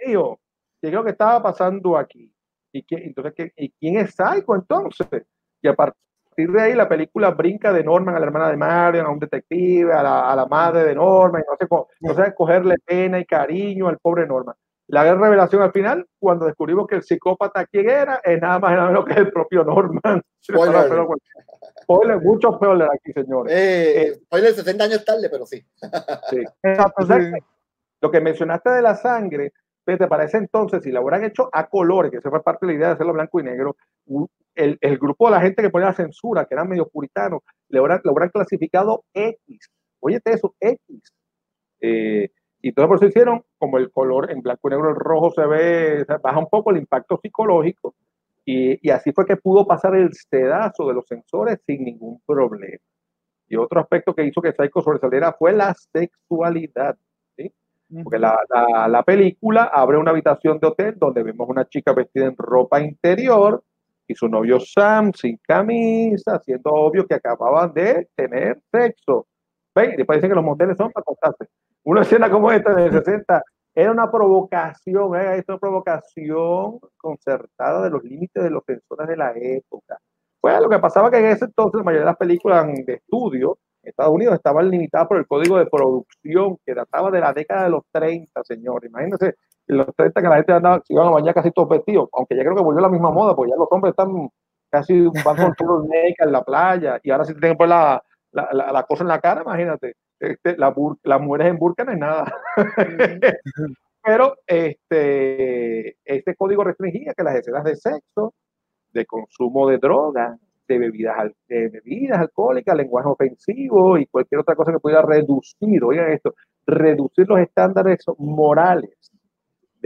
quedaron. ¿Qué es lo que estaba pasando aquí? ¿Y, qué, entonces, ¿qué, ¿y quién es Psycho entonces? Y a partir de ahí la película brinca de Norman a la hermana de Marion, a un detective, a la, a la madre de Norman, y no sé, no sé cogerle pena y cariño al pobre Norman. La gran revelación al final, cuando descubrimos que el psicópata quién era, es nada más y nada menos que el propio Norman. Spoiler. Spoiler, mucho spoiler aquí, señores. Eh, eh, spoiler 60 años tarde, pero sí. sí. Sí. Lo que mencionaste de la sangre, fíjate, para ese entonces, si la hubieran hecho a colores, que esa fue parte de la idea de hacerlo blanco y negro, el, el grupo de la gente que ponía la censura, que eran medio puritanos, le hubieran, le hubieran clasificado X. Óyete eso, X. Eh, y todo por eso hicieron, como el color en blanco y negro, el rojo se ve, baja un poco el impacto psicológico, y, y, así fue que pudo pasar el sedazo de los sensores sin ningún problema. Y otro aspecto que hizo que Psycho sobresaliera fue la sexualidad. ¿sí? Porque la, la, la, película abre una habitación de hotel donde vemos una chica vestida en ropa interior y su novio Sam sin camisa, siendo obvio que acababan de tener sexo. ¿Ven? Y después dicen que los moteles son para acostarse. Una escena como esta de 60 era una provocación, ¿eh? una provocación concertada de los límites de los sensores de la época. Pues lo que pasaba que en ese entonces la mayoría de las películas de estudio en Estados Unidos estaban limitadas por el código de producción que databa de la década de los 30, señores. Imagínense, en los 30 que la gente andaba, se iban a bañar casi todos vestidos, aunque ya creo que volvió la misma moda, porque ya los hombres están casi van con todo en la playa y ahora sí tienen pues la, la, la, la cosa en la cara, imagínate este, la las mujeres en burka no es nada. Pero este, este código restringía que las escenas de sexo, de consumo de drogas, de bebidas, de bebidas alcohólicas, lenguaje ofensivo y cualquier otra cosa que pudiera reducir, oigan esto, reducir los estándares morales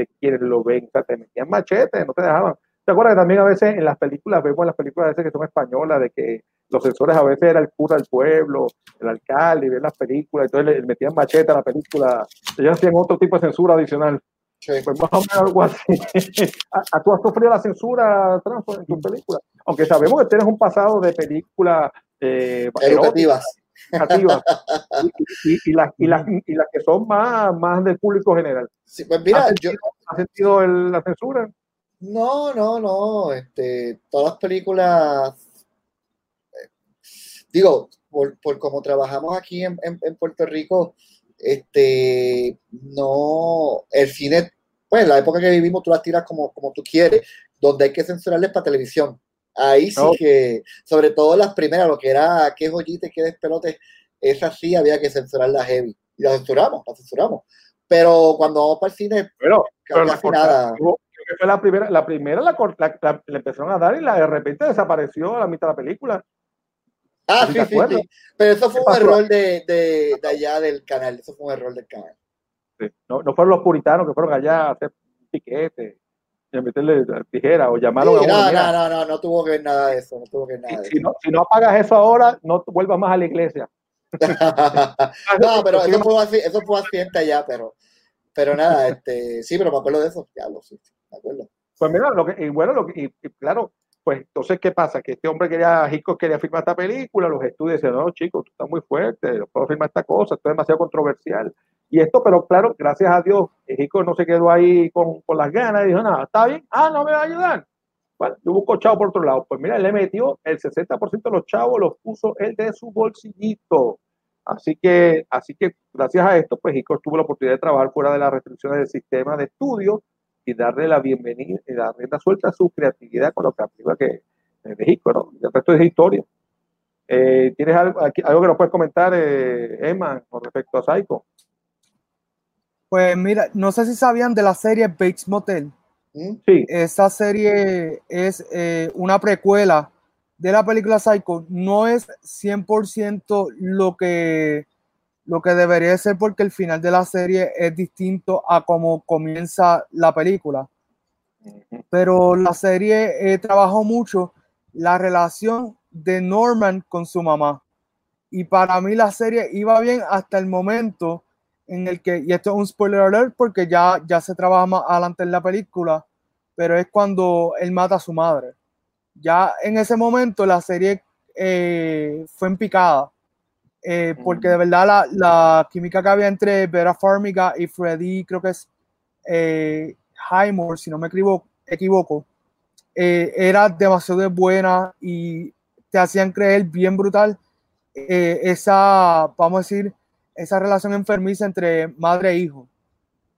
de quienes lo ven. O sea, te metían machetes, no te dejaban. ¿Te acuerdas que también a veces en las películas, vemos en las películas a veces que son españolas, de que los censores a veces era el cura del pueblo, el alcalde, y ver las películas, entonces le, metían machete a la película, ellos hacían otro tipo de censura adicional. Sí. Pues más o menos algo así. ¿A, ¿Tú has sufrido la censura, Transfor, en tu película? Aunque sabemos que tienes un pasado de películas eh, educativas. y, y, y, las, y, las, y las que son más, más del público general. Sí, pues mira, ¿Has sentido, yo... ¿has sentido el, la censura? No, no, no. Este, todas las películas digo, por, por como trabajamos aquí en, en, en, Puerto Rico, este, no, el cine, pues en la época que vivimos tú las tiras como, como tú quieres, donde hay que censurarles para televisión. Ahí sí no. que, sobre todo las primeras, lo que era qué joyitas, qué despelotes, esas sí había que censurarlas heavy. Y las censuramos, las censuramos. Pero cuando vamos para el cine, pero, pero casi la nada. Fue la primera, la primera la, la, la, la, empezaron a dar y la de repente desapareció a la mitad de la película. Ah, sí, sí, sí, Pero eso fue un error de, de, de, allá del canal. Eso fue un error del canal. Sí. No, no fueron los puritanos que fueron allá a hacer piquete, y a meterle tijera o llamarlo sí, a uno. No, no, no, no, no tuvo que ver nada de eso. No tuvo que ver nada si, de si eso. No, si no apagas eso ahora, no vuelvas más a la iglesia. no, pero eso fue, así, eso fue accidente allá, pero, pero nada, este, sí, pero me acuerdo de eso. Ya lo sí, me acuerdo. Pues mira, lo que, y bueno, lo que, y, y claro, pues entonces, ¿qué pasa? Que este hombre quería, Hitchcock quería filmar esta película, los estudios decían, no, chicos, tú estás muy fuerte, no puedo filmar esta cosa, esto es demasiado controversial. Y esto, pero claro, gracias a Dios, Hitchcock no se quedó ahí con, con las ganas y dijo, nada, está bien, ah, no me va a ayudar. Bueno, yo busco chavo por otro lado. Pues mira, él le metió el 60% de los chavos, los puso él de su bolsillito. Así que, así que gracias a esto, pues Hitchcock tuvo la oportunidad de trabajar fuera de las restricciones del sistema de estudio y darle la bienvenida y la rienda suelta a su creatividad con lo que aplica que de Hitchcock, ¿no? El resto es historia. Eh, ¿Tienes algo, aquí, algo que nos puedes comentar, eh, Emma, con respecto a Psycho? Pues mira, no sé si sabían de la serie Bates Motel. Sí. Esa serie es eh, una precuela de la película Psycho. No es 100% lo que, lo que debería ser porque el final de la serie es distinto a cómo comienza la película. Pero la serie eh, trabajó mucho la relación de Norman con su mamá. Y para mí la serie iba bien hasta el momento en el que, y esto es un spoiler alert porque ya, ya se trabaja más adelante en la película, pero es cuando él mata a su madre. Ya en ese momento la serie eh, fue en picada, eh, porque de verdad la, la, química que había entre Vera Farmiga y Freddy, creo que es eh, Highmore, si no me equivoco, equivoco eh, era demasiado buena y te hacían creer bien brutal eh, esa, vamos a decir, esa relación enfermiza entre madre e hijo.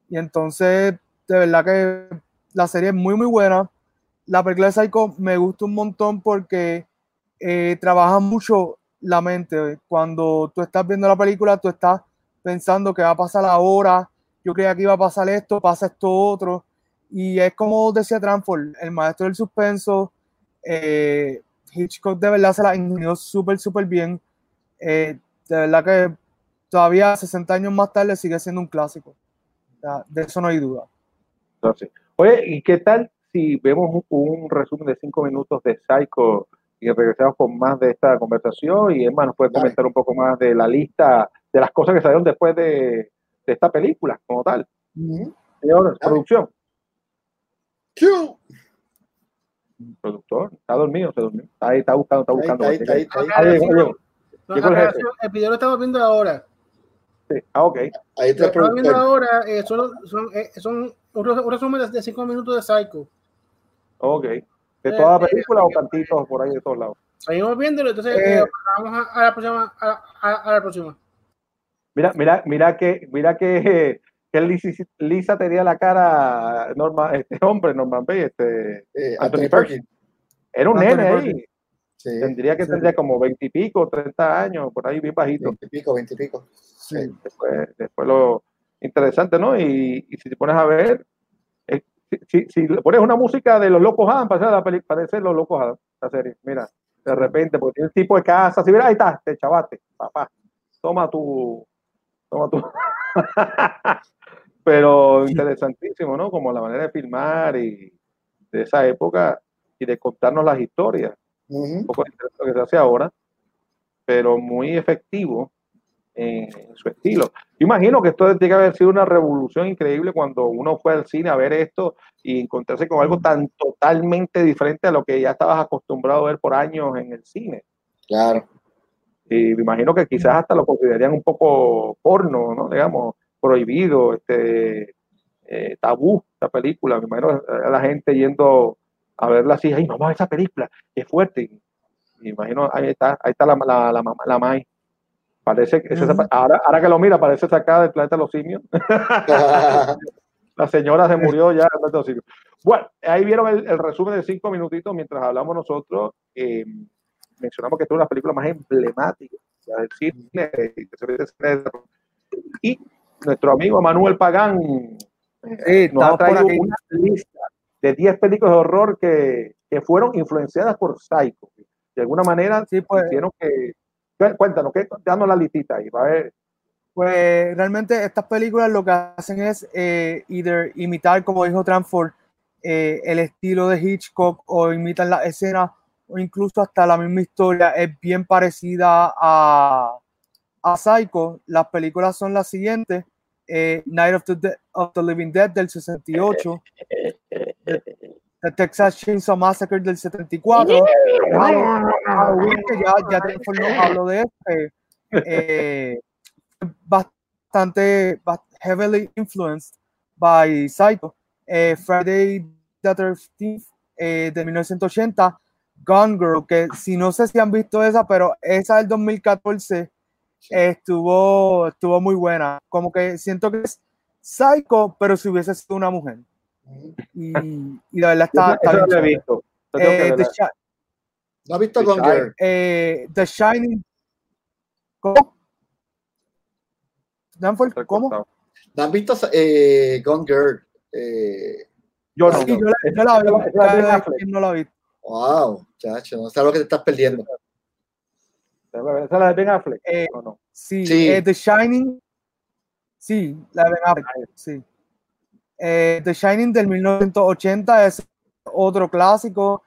Y entonces, de verdad que la serie es muy, muy buena. La película de Psycho me gusta un montón porque eh, trabaja mucho la mente. Cuando tú estás viendo la película, tú estás pensando que va a pasar ahora. Yo creía que iba a pasar esto, pasa esto otro. Y es como decía Tranford, el maestro del suspenso. Eh, Hitchcock de verdad se la ingenió súper, súper bien. Eh, de verdad que todavía 60 años más tarde sigue siendo un clásico. De eso no hay duda. Entonces, oye, ¿y qué tal si vemos un, un resumen de cinco minutos de Psycho y regresamos con más de esta conversación? Y Emma nos puede comentar un poco más de la lista de las cosas que salieron después de, de esta película, como tal. Uh -huh. Señor, producción. ¿Qué? Productor, está dormido, se durmió. Está ahí, está buscando, está buscando. Ahí, está ahí, está ahí, llegó, llegó. No, Llegó el video lo estamos viendo ahora. Sí. Ah, ok. Ahí Lo está el estamos viendo ahora eh, son, son, eh, son un res- un resumen de- de cinco minutos de Psycho. Ok. ¿De Eh, toda la eh, película o cantitos por ahí de todos lados? Seguimos viéndolo, entonces Eh. eh, vamos a, a la próxima. A, a- a la próxima. Mira, mira, mira que, mira que, que Lisa, Lisa tenía la cara Norma, este hombre, Norman Bates, este Eh, Anthony Anthony Perkins. Era un Anthony nene ahí. Sí, Tendría que sí. tendría como veintipico, treinta años, por ahí bien bajito. veintipico, veintipico. Sí. Después, después lo interesante, ¿no? Y, y si te pones a ver, eh, si, si, le pones una música de los locos Adam, parece, la peli- parece los locos Adam, la serie. Mira, de repente, porque tiene el tipo de casa, si mira, ahí está, te chavaste, papá, toma tu, toma tu. Pero interesantísimo, ¿no? Como la manera de filmar y de esa época y de contarnos las historias un poco a lo que se hace ahora, pero muy efectivo en, en su estilo. Yo imagino que esto tiene que haber sido una revolución increíble cuando uno fue al cine a ver esto y encontrarse con algo tan totalmente diferente a lo que ya estabas acostumbrado a ver por años en el cine. Claro. Y me imagino que quizás hasta lo considerarían un poco porno, ¿no? Digamos, prohibido, este, eh, tabú, esta película. Me imagino a la gente yendo a verla así, ay, ver esa película, es fuerte. Me imagino, ahí está, ahí está la, la, la, mamá- la Mai. Parece que, esa- ahora, ahora que lo mira, parece sacada del planeta de los simios. La señora se murió ya. en el planeta de los simios. Bueno, ahí vieron el, el resumen de cinco minutitos mientras hablamos nosotros. eh, mencionamos que esta es una película más emblemática del cine. Y nuestro amigo Manuel Pagán eh, Sí, nos ha traído aquí. una lista de 10 películas de horror que, que fueron influenciadas por Psycho. De alguna manera Sí, pues, hicieron que. Cu- Cuéntanos, ¿qué? danos la listita ahí. Va a ver. pues realmente estas películas lo que hacen es eh, either imitar, como dijo Tranford, eh, el estilo de Hitchcock o imitan la escena o incluso hasta la misma historia es bien parecida a, a Psycho. Las películas son las siguientes. eh, Night of the, Dead- of the Living Dead del 68, The Texas Chainsaw Massacre del 74, Halloween, que ya, ya Tranford nos habló de este, eh, bastante bas- heavily influenced by Psycho. Eh, Friday the 13th eh, de 1980, Gone Girl, que si no sé si han visto esa, pero esa del 2014 estuvo, estuvo muy buena. Como que siento que es Psycho, pero si hubiese sido una mujer. Y, y la verdad está, está eso bien no lo he visto. Eh. The Shi- ¿No has visto The. Girl? eh, The Shining. ¿Cómo? Danford, ¿Cómo? ¿No has visto eh, Gone Girl? Eh, Yo no. Sí, yo la, yo la la- la que no la vi. wow, chacho, no sabes lo que te estás perdiendo. Esa es la de Ben Affleck. Eh, ¿o no? Sí, Sí. eh, The Shining. Sí, la de Ben Affleck, sí. Eh, The Shining del 1980 es otro clásico.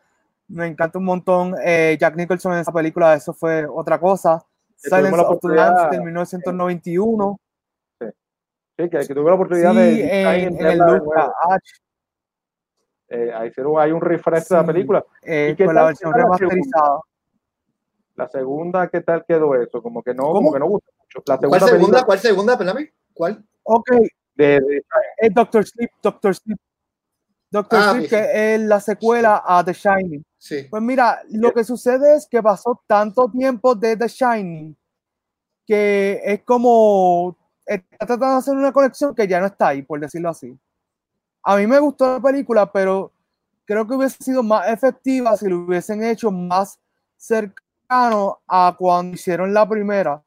Me encanta un montón. Eh, Jack Nicholson en esa película, eso fue otra cosa. Que Silence of the Lambs del 1991. Sí, que, que tuve la oportunidad Sí, de en, ahí en el ah, Eh, ahí hicieron- hay un refresh de la Sí, película. eh, ¿Y qué con la tal versión la remasterizada. La segunda, ¿qué tal quedó eso? Como que no, ¿Cómo? como que no gusta mucho. La ¿Cuál segunda segunda? película ¿Cuál segunda? Perdóname. ¿Cuál? Ok, de, de- es Doctor Sleep, Doctor Sleep. Doctor Ah, Sleep, sí, que es la secuela a The Shining. Sí. Pues mira, lo que sucede es que pasó tanto tiempo de The Shining que es como está tratando de hacer una conexión que ya no está ahí, por decirlo así. A mí me gustó la película, pero creo que hubiese sido más efectiva si lo hubiesen hecho más cercano a cuando hicieron la primera.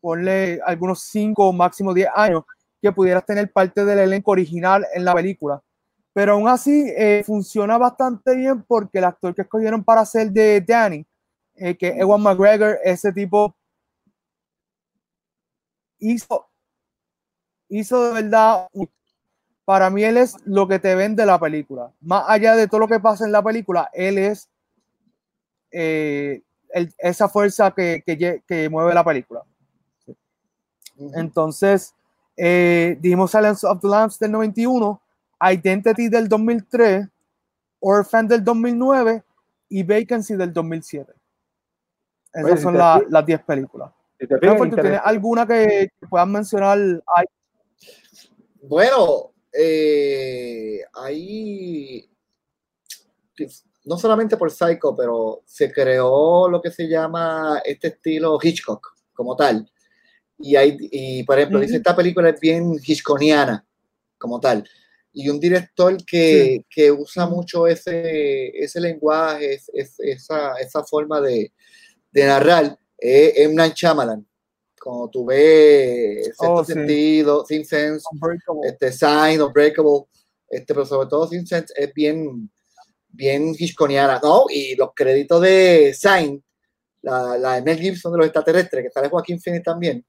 Ponle algunos 5 o máximo 10 años que pudieras tener parte del elenco original en la película. Pero aún así eh, funciona bastante bien porque el actor que escogieron para hacer de Danny, eh, que es Ewan McGregor, ese tipo hizo, hizo de verdad, para mí él es lo que te vende la película. Más allá de todo lo que pasa en la película, él es eh, el- esa fuerza que, que, que mueve la película. Entonces, eh, dijimos Silence of the Lambs del 91, Identity del 2003, Orphan del 2009 y Vacancy del 2007. Esas Oye, si son la- las 10 películas. si te fijas, Rafael, ¿tú tienes alguna que, que puedas mencionar? Ay, Bueno, eh, ahí no solamente por Psycho, pero se creó lo que se llama este estilo Hitchcock como tal. Y, hay, y por ejemplo, dice Ujú. esta película es bien hitchconiana como tal. Y un director que, que usa mucho ese, ese lenguaje, es- es- esa, esa forma de, de narrar, es M. Night Shyamalan. Como tú ves, Sexto Oh, sí. Sentido, Sin Sense, Unbreakable. este, Sign, Unbreakable, este, pero sobre todo Sin Sense es bien, bien hitchconiana, ¿no? Y los créditos de Sign, la, la de Mel Gibson de los extraterrestres, que sale Joaquín Phoenix también,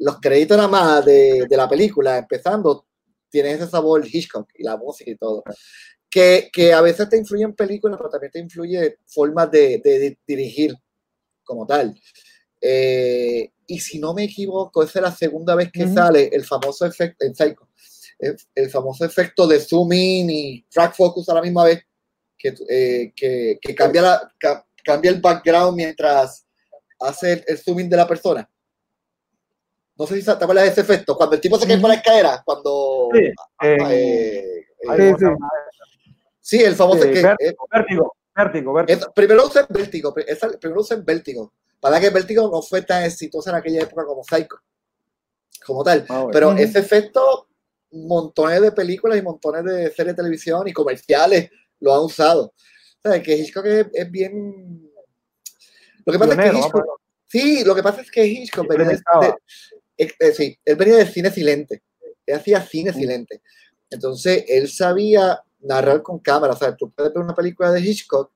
los créditos nada más de, de la película, empezando, tienen ese sabor Hitchcock y la música y todo. Que, que a veces te influye en películas, pero también te influye formas de, de- de dirigir como tal. Eh, y si no me equivoco, esa es la segunda vez que Ujú. sale el famoso efecto, en Psycho, el, el famoso efecto de zoom in y track focus a la misma vez, que, eh, que, que cambia, la, ca- cambia el background mientras hace el, el zoom in de la persona. No sé si te acuerdas de ese efecto, cuando el tipo se cae por la escalera, cuando... Sí, ah, eh, eh, Sí, el famoso Sí, que... eh, vértigo, vértigo, vértigo, vértigo. es- primero usa Vértigo, primero usa Vértigo. Para que Vértigo no fue tan exitosa en aquella época como Psycho, como tal. Ah, bueno. Pero ese efecto, montones de películas y montones de series de televisión y comerciales lo han usado. O sea, que Hitchcock es, es bien... Lo que pasa Pionero, es que Hitchcock... Sí, lo que pasa es que Hitchcock venía de, Eh, sí, él venía de cine silente. Él hacía cine silente. Entonces, él sabía narrar con cámara. O sea, tú puedes ver una película de Hitchcock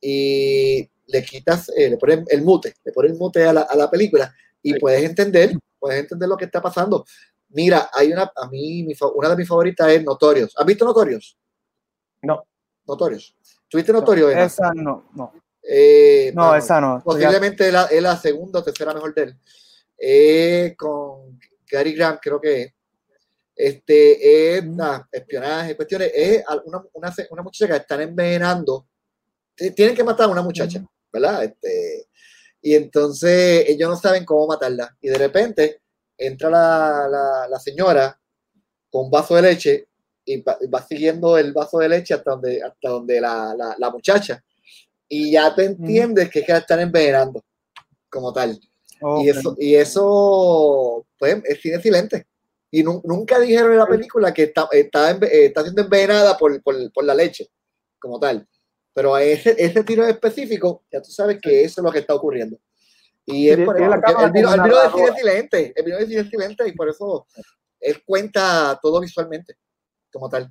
y le quitas, eh, le pones el mute, le pones el mute a la, a la película y Sí. puedes entender, puedes entender lo que está pasando. Mira, hay una, a mí, mi una de mis favoritas es Notorios. ¿Has visto Notorios? No. Notorios. ¿Tuviste Notorios? Emma? Esa no, no. Eh, No, mano, esa no. Posiblemente es la, es la segunda o tercera mejor de él. Eh, con Gary Grant, creo que es. Este, es nada, espionaje, cuestiones. Es una, una, una muchacha que están envenenando. Tienen que matar a una muchacha. ¿verdad? Este, y entonces ellos no saben cómo matarla. Y de repente entra la, la, la señora con un vaso de leche y va, siguiendo el vaso de leche hasta donde, hasta donde la, la, la muchacha. Y ya te entiendes que es que la están envenenando como tal. Ok. Y eso, y eso pues, es cine silente. Y nu- nunca dijeron en la película que está, está, está siendo envenenada por, por, por la leche, como tal. Pero ese, ese tiro específico, ya tú sabes que eso es lo que está ocurriendo. Y es por eso, él vino, de cine silente, él vino de cine silente y por eso él cuenta todo visualmente, como tal.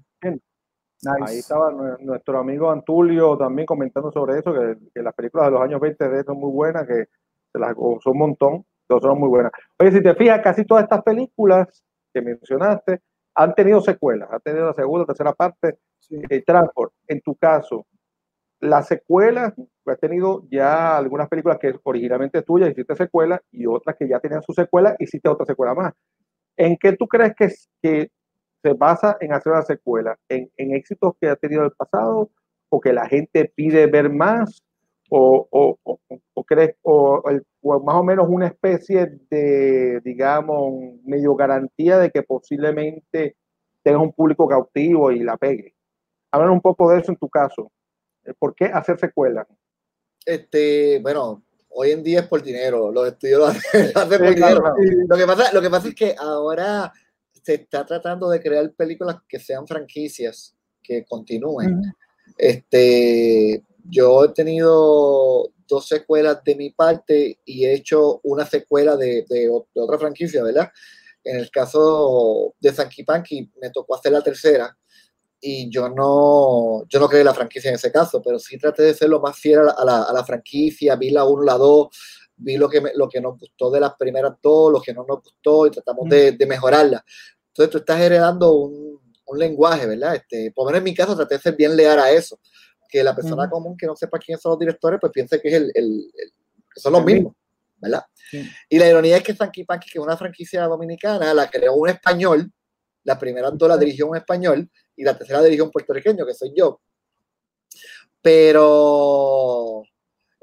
Nice. Ahí estaba nue- nuestro amigo Antulio también comentando sobre eso, que, que las películas de los años 20 de son muy buenas, que se las gozó un montón, pero son muy buenas. Oye, si te fijas, casi todas estas películas que mencionaste han tenido secuelas, han tenido la segunda, tercera parte, Sí. eh, Transport. En tu caso, las secuelas, has tenido ya algunas películas que originalmente tuyas, hiciste secuelas, y otras que ya tenían su secuela, hiciste otra secuela más. ¿En qué tú crees que, que se basa en hacer una secuela? ¿En, ¿En, éxitos que ha tenido el pasado? ¿O que la gente pide ver más? ¿O, o, o, crees, o, más o menos una especie de, digamos, medio garantía de que posiblemente tengas un público cautivo y la pegue? Habla un poco de eso en tu caso. ¿Por qué hacer secuelas? Este, bueno, hoy en día es por dinero, los estudios lo hacen, por dinero. Lo, que pasa, lo que pasa es que ahora se está tratando de crear películas que sean franquicias, que continúen. Este, yo he tenido dos secuelas de mi parte y he hecho una secuela de, de, otra franquicia, ¿verdad? En el caso de Sanky Panky me tocó hacer la tercera y yo no, yo no creé la franquicia en ese caso, pero sí traté de ser lo más fiel a la, a la, franquicia, vi la 1, la 2, vi lo que, lo que nos gustó de las primeras dos, lo que no nos gustó y tratamos de, de mejorarla. Entonces tú estás heredando un, un, lenguaje, ¿verdad? Este, por lo menos en mi caso traté de ser bien leal a eso, que la persona común que no sepa quiénes son los directores, pues piense que, es el, el, que son los mismos, ¿verdad? Y la ironía es que Sanky Panky, que es una franquicia dominicana, la creó un español, la primera dos la dirigió un español, y la tercera dirigió un puertorriqueño, que soy yo. Pero,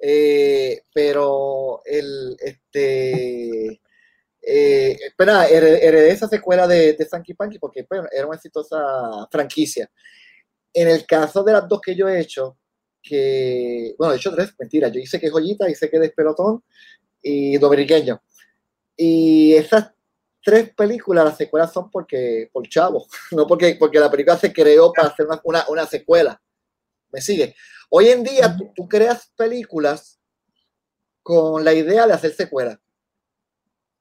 eh, pero el, este, eh, espera, heredé esa secuela de, de Sanky Panky porque bueno, era una exitosa franquicia. En el caso de las dos que yo he hecho, que, bueno, he hecho tres, mentira, yo hice que Joyita, hice que Despelotón y Dominiqueño. Y esas tres películas, las secuelas son porque, por chavo, no porque, porque la película se creó para hacer una, una, una secuela. ¿Me sigue? Hoy en día tú, tú, creas películas con la idea de hacer secuelas.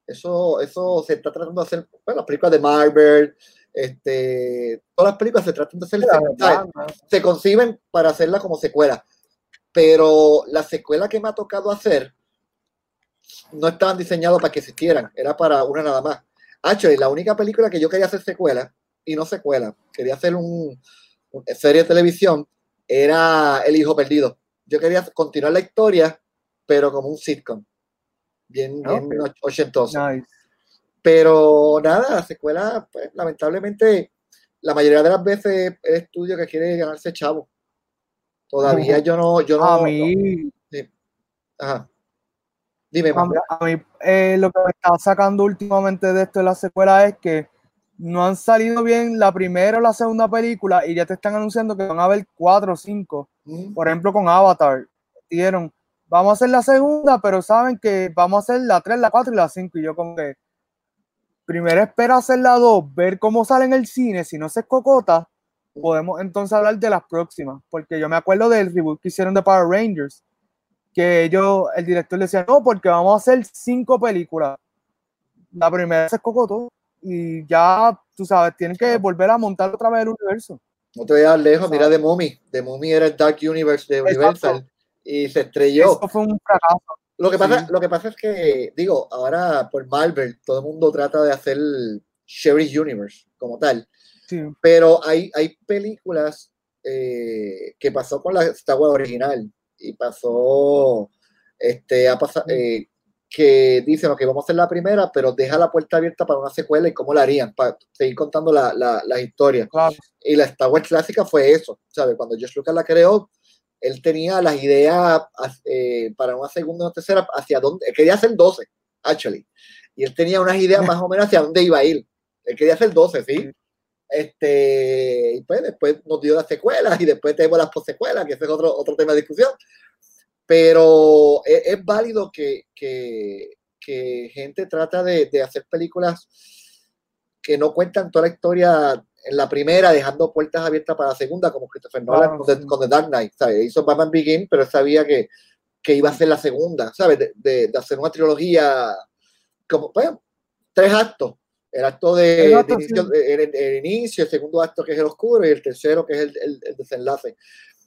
Eso, eso se está tratando de hacer, bueno, las películas de Marvel, este, todas las películas se tratan de hacer secuelas, se conciben para hacerlas como secuela. Pero la secuela que me ha tocado hacer no estaban diseñados para que existieran, era para una nada más. Actually, la única película que yo quería hacer secuela, y no secuela, quería hacer un, un serie de televisión, era El Hijo Perdido. Yo quería continuar la historia, pero como un sitcom. Bien, bien okay. ochentoso. Nice. Pero nada, la secuela, pues, lamentablemente, la mayoría de las veces el estudio que quiere ganarse chavo. Todavía yo no, yo no. A mí. No, sí. Ajá. Dime, a, a mí, eh, lo que me está sacando últimamente de esto de la secuela es que no han salido bien la primera o la segunda película y ya te están anunciando que van a haber cuatro o cinco. Mm. Por ejemplo, con Avatar. Dijeron, vamos a hacer la segunda, pero saben que vamos a hacer la 3, la 4 y la 5. Y yo como que primero espera hacer la 2, ver cómo sale en el cine, si no se cocota, podemos entonces hablar de las próximas. Porque yo me acuerdo del reboot que hicieron de Power Rangers que ellos, el director decía, no, porque vamos a hacer cinco películas. La primera se cocotó y ya, tú sabes, tienen que volver a montar otra vez el universo. No te vayas lejos, mira The Mummy. The Mummy era el Dark Universe de Universal Exacto. y se estrelló. Eso fue un fracaso. Lo que, pasa, sí. lo que pasa es que, digo, ahora por Marvel todo el mundo trata de hacer Sherry Universe como tal. Sí. Pero hay, hay películas eh, que pasó con la Star Wars original y pasó, este, ha pasado, eh, que dicen, que vamos a hacer la primera, pero deja la puerta abierta para una secuela y cómo la harían, para seguir contando la, la, la historia. Claro. Y la Star Wars clásica fue eso, ¿sabes? Cuando George Lucas la creó, él tenía las ideas eh, para una segunda o tercera hacia dónde, quería hacer 12, actually. Y él tenía unas ideas más o menos hacia dónde iba a ir. Él quería hacer 12, ¿sí? Este, y pues después nos dio las secuelas y después tenemos las postsecuelas, que ese es otro, otro tema de discusión. Pero es, es válido que, que, que, gente trata de, de, hacer películas que no cuentan toda la historia en la primera, dejando puertas abiertas para la segunda, como Christopher Nolan con, con, The Dark Knight. ¿sabes? Hizo Batman Begin, pero sabía que, que iba a ser la segunda, ¿sabes? De, de, de hacer una trilogía como, bueno, tres actos el acto de, acto, de inicio, sí. el, el, inicio, el segundo acto que es el oscuro y el tercero que es el, el, el desenlace.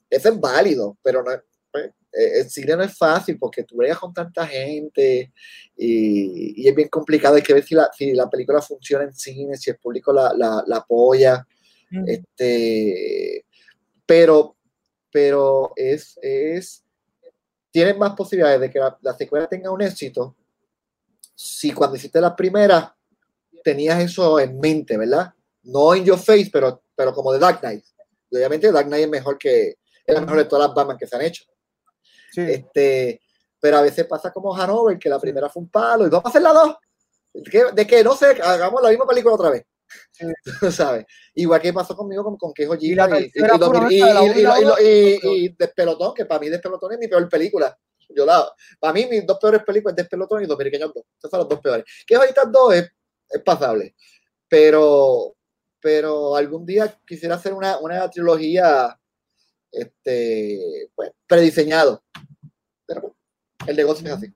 Ese es válido, pero no, pues, el cine no es fácil porque tú veas con tanta gente y, y, es bien complicado. Hay que ver si la, si la película funciona en cine, si el público la, la, la apoya. Mm. Este, pero pero es, es tienes más posibilidades de que la, la secuela tenga un éxito si cuando hiciste la primera tenías eso en mente, ¿verdad? No en your face, pero, pero como de Dark Knight. Y obviamente Dark Knight es mejor que, es la mejor de todas las Batman que se han hecho. Este, pero a veces pasa como Hanover, que la primera fue un palo y vamos a hacer la dos. De que, no sé, hagamos la misma película otra vez. ¿Sabes? Igual que pasó conmigo con, con Quejo y, y, Despelotón, que para mí Despelotón es mi peor película. Yo la, para mí mis dos peores películas es Despelotón y Pequeños Dos. Esas son las dos peores. Quejo y dos es, es pasable. Pero, pero algún día quisiera hacer una, una trilogía este, pues, prediseñado. Pero el negocio es así.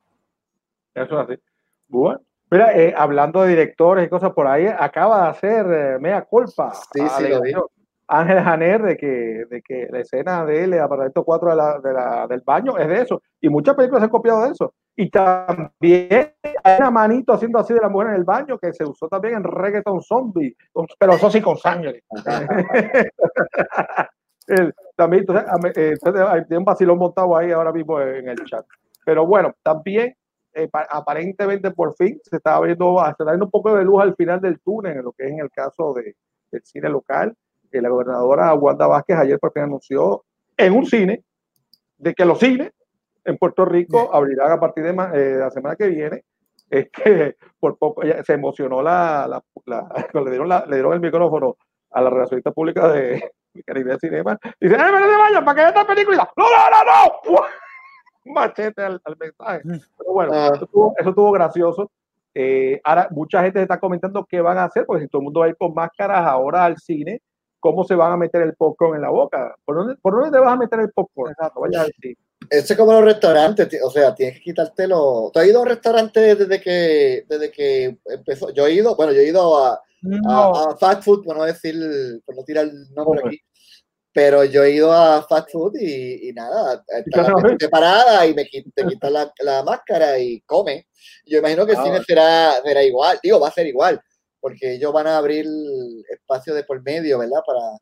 Eso es así. Bueno, mira, eh, hablando de directores y cosas por ahí, acaba de hacer eh, mea culpa. Sí, sí, lo dijo. Ángel Janer de que, de que la escena de él, el apartamento 4 de la, de la, del baño, es de eso. Y muchas películas han copiado de eso. Y también hay una manito haciendo así de la mujer en el baño que se usó también en Reggaeton Zombie, pero eso sí con sangre. también, entonces, eh, hay un vacilón montado ahí ahora mismo en el chat. Pero bueno, también eh, aparentemente por fin se está viendo, se está viendo un poco de luz al final del túnel, en lo que es en el caso de, del cine local. Que la gobernadora Wanda Vázquez ayer por fin anunció en un cine de que los cines en Puerto Rico abrirán a partir de eh, la semana que viene. Es que por poco se emocionó la, la, le, dieron le dieron el micrófono a la relacionista pública de Caribe Cinema. Dice, ¡eh, no se vayan para que esta película! ¡No, no, no, no! machete al, mensaje. Mm. Pero bueno, ah. eso, estuvo, gracioso. Eh, ahora, mucha gente está comentando qué van a hacer, porque si todo el mundo va a ir con máscaras ahora al cine, ¿cómo se van a meter el popcorn en la boca? ¿Por dónde, por dónde te vas a meter el popcorn? Exacto. Vaya a decir. Eso es como los restaurantes, o sea, tienes que quitártelo. ¿Tú has ido a un restaurante desde que, desde que empezó? Yo he ido, bueno, yo he ido a, a, fast food, por no decir, por no tirar el nombre aquí, pero yo he ido a fast food y, y nada, está separada y me te quitas la, la, máscara y come. Yo imagino que el ah, cine será, será igual, digo, va a ser igual, porque ellos van a abrir espacio de por medio, ¿verdad? Para,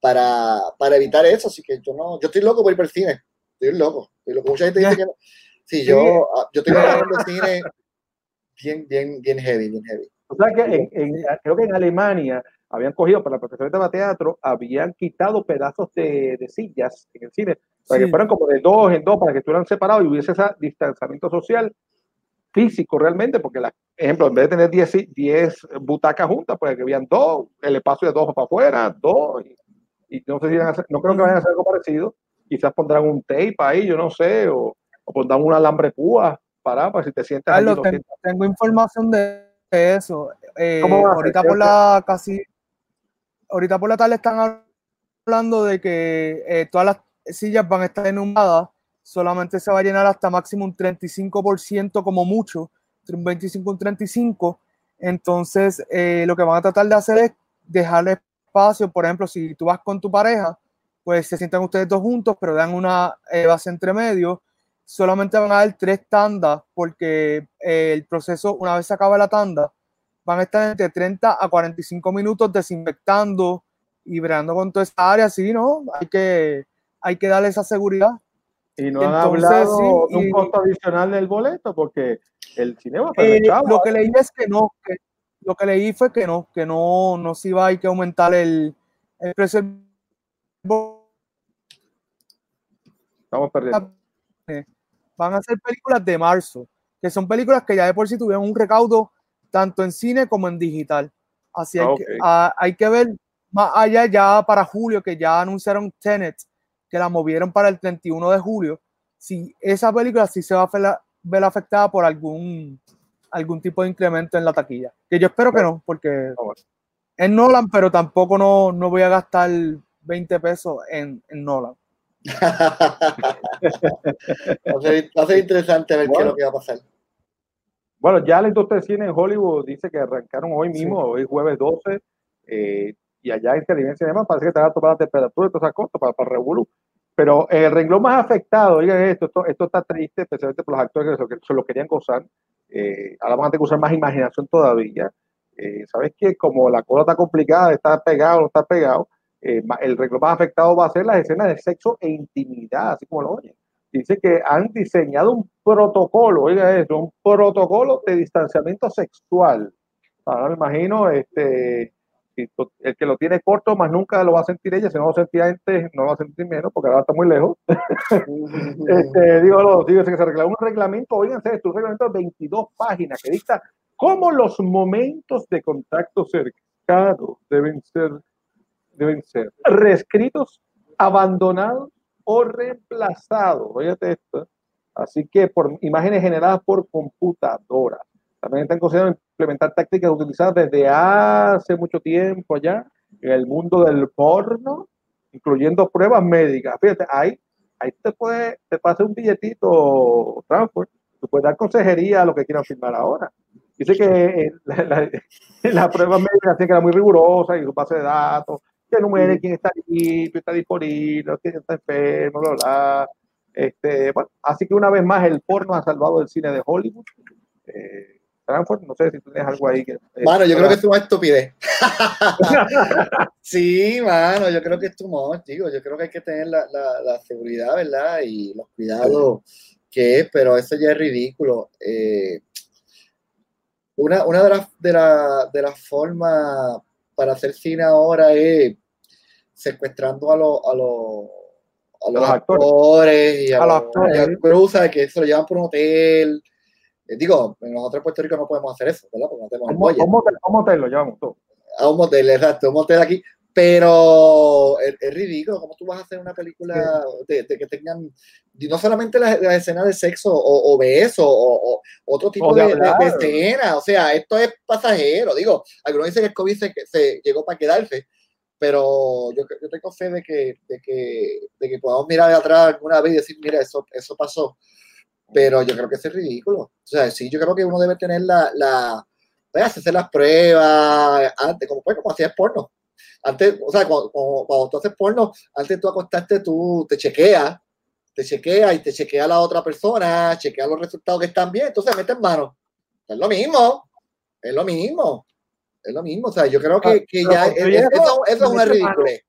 para, para evitar eso, así que yo no, yo estoy loco por ir por el cine estoy loco, estoy loco. Mucha gente dice que no. Sí, yo, ah, yo tengo un cine bien, bien, bien heavy, bien heavy. O sea que en, creo que en Alemania habían cogido para la profesora de teatro, habían quitado pedazos de, de, sillas en el cine, para que fueran como de dos en dos, para que estuvieran separados y hubiese ese distanciamiento social físico realmente, porque, la, ejemplo, en vez de tener 10, 10 butacas juntas, pues que habían dos, el espacio de dos para afuera, dos, y, y no sé si van a hacer, no creo que vayan a hacer algo parecido, quizás pondrán un tape ahí, yo no sé, o, o pondrán un alambre púa para, para si te Carlos, tengo, información de eso. Eh, ahorita por la casi, ahorita por la tarde están hablando de que eh, todas las sillas van a estar enumadas, solamente se va a llenar hasta máximo un 35% como mucho, entre un 25 y un 35. Entonces, eh, lo que van a tratar de hacer es dejarle espacio, por ejemplo, si tú vas con tu pareja, pues se sientan ustedes dos juntos, pero dan una base entre medio. Solamente van a dar tres tandas porque eh, el proceso, una vez se acaba la tanda, van a estar entre 30 a 45 minutos desinfectando y bregando con toda esta área. Sí, ¿no? Hay que, hay que darle esa seguridad. Y no han hablado de un costo adicional del boleto porque el cine va a eh, Lo que leí es que no, que, lo que leí fue que no, que no, no se iba a, hay que aumentar el, el precio del Estamos perdiendo. Van a ser películas de marzo, que son películas que ya de por sí tuvieron un recaudo tanto en cine como en digital. Así hay, que, ah, hay que ver más allá ya para julio, que ya anunciaron Tenet, que la movieron para el 31 de julio. Si esa película sí se va a ver afectada por algún, algún tipo de incremento en la taquilla. Que yo espero que no, porque ah, es Nolan, pero tampoco no, no voy a gastar 20 pesos en, en Nolan. Va, a ser, interesante ver qué es lo que va a pasar. Bueno, ya de cine en Hollywood dice que arrancaron hoy mismo, hoy jueves 12, eh, y allá en Televidencia demás parece que van a tomar la temperatura y todas esas cosas para, para Revolu. Pero el renglón más afectado, oigan esto, esto, esto, está triste, especialmente por los actores que se lo querían gozar. Eh, ahora van a tener que usar más imaginación todavía. Eh, Sabes que como la cosa está complicada, está pegado no está pegado, eh, el renglón más afectado va a ser las escenas de sexo e intimidad, así como lo oyen. Dice que han diseñado un protocolo, oiga eso, un protocolo de distanciamiento sexual. Ahora me imagino, este, el que lo tiene corto más nunca lo va a sentir ella, si no lo sentía antes, no lo va a sentir menos, porque ahora está muy lejos. este, digo, lo, digo, que se arregla un reglamento, oíganse esto, un reglamento de 22 páginas que dicta cómo los momentos de contacto cercano deben ser, deben ser reescritos, abandonados o reemplazados. Oígate esto. Así que por imágenes generadas por computadora. También están considerando implementar tácticas utilizadas desde hace mucho tiempo allá en el mundo del porno, incluyendo pruebas médicas. Fíjate, ahí, ahí te puede, te pasa un billetito transport, te puedes dar consejería a lo que quieran firmar ahora. Dice que la, la, la prueba médica tiene que era muy rigurosa y su base de datos, que enumere quién está limpio, está disponible, quién está enfermo, bla, bla. Este, bueno, así que una vez más el porno ha salvado el cine de Hollywood. Eh, Transport, no sé si tú tienes algo ahí que. eh, Mano, yo creo que es una estupidez. sí, mano, yo creo que es tu much, digo, yo creo que hay que tener la, la, la seguridad, ¿verdad? Y los cuidados que es, pero eso ya es ridículo. Eh, una una de, las, de, la- de las formas para hacer cine ahora es secuestrando a, los a, los a los actores. actores y a, A los actores. y cruzas que se lo llevan por un hotel. Eh, Digo, nosotros en Puerto Rico no podemos hacer eso, ¿verdad? Porque no tenemos ¿Cómo, cómo, te, cómo te lo llevamos todo? a un motel, exacto, un motel aquí, pero es, es ridículo, ¿cómo tú vas a hacer una película de, de que tengan no solamente las escenas de sexo o, o beso o, o otro tipo O de de, escena, o sea, esto es pasajero, digo, algunos dicen que el COVID se, se llegó para quedarse, pero yo, yo tengo fe de que, de, que, de que podamos mirar de atrás alguna vez y decir, mira, eso, eso pasó, pero yo creo que eso es ridículo, o sea, sí, yo creo que uno debe tener la, la hacerse las pruebas antes, como, pues, como hacías porno. Antes, o sea, cuando, cuando- cuando tú haces porno, antes tú acostaste, tú te chequeas, te chequeas y te chequea la otra persona, chequea los resultados que están bien, entonces metes mano. Es lo mismo, es lo mismo, es lo mismo. O sea, yo creo que, que Pero ya es- eso, es una ridiculez.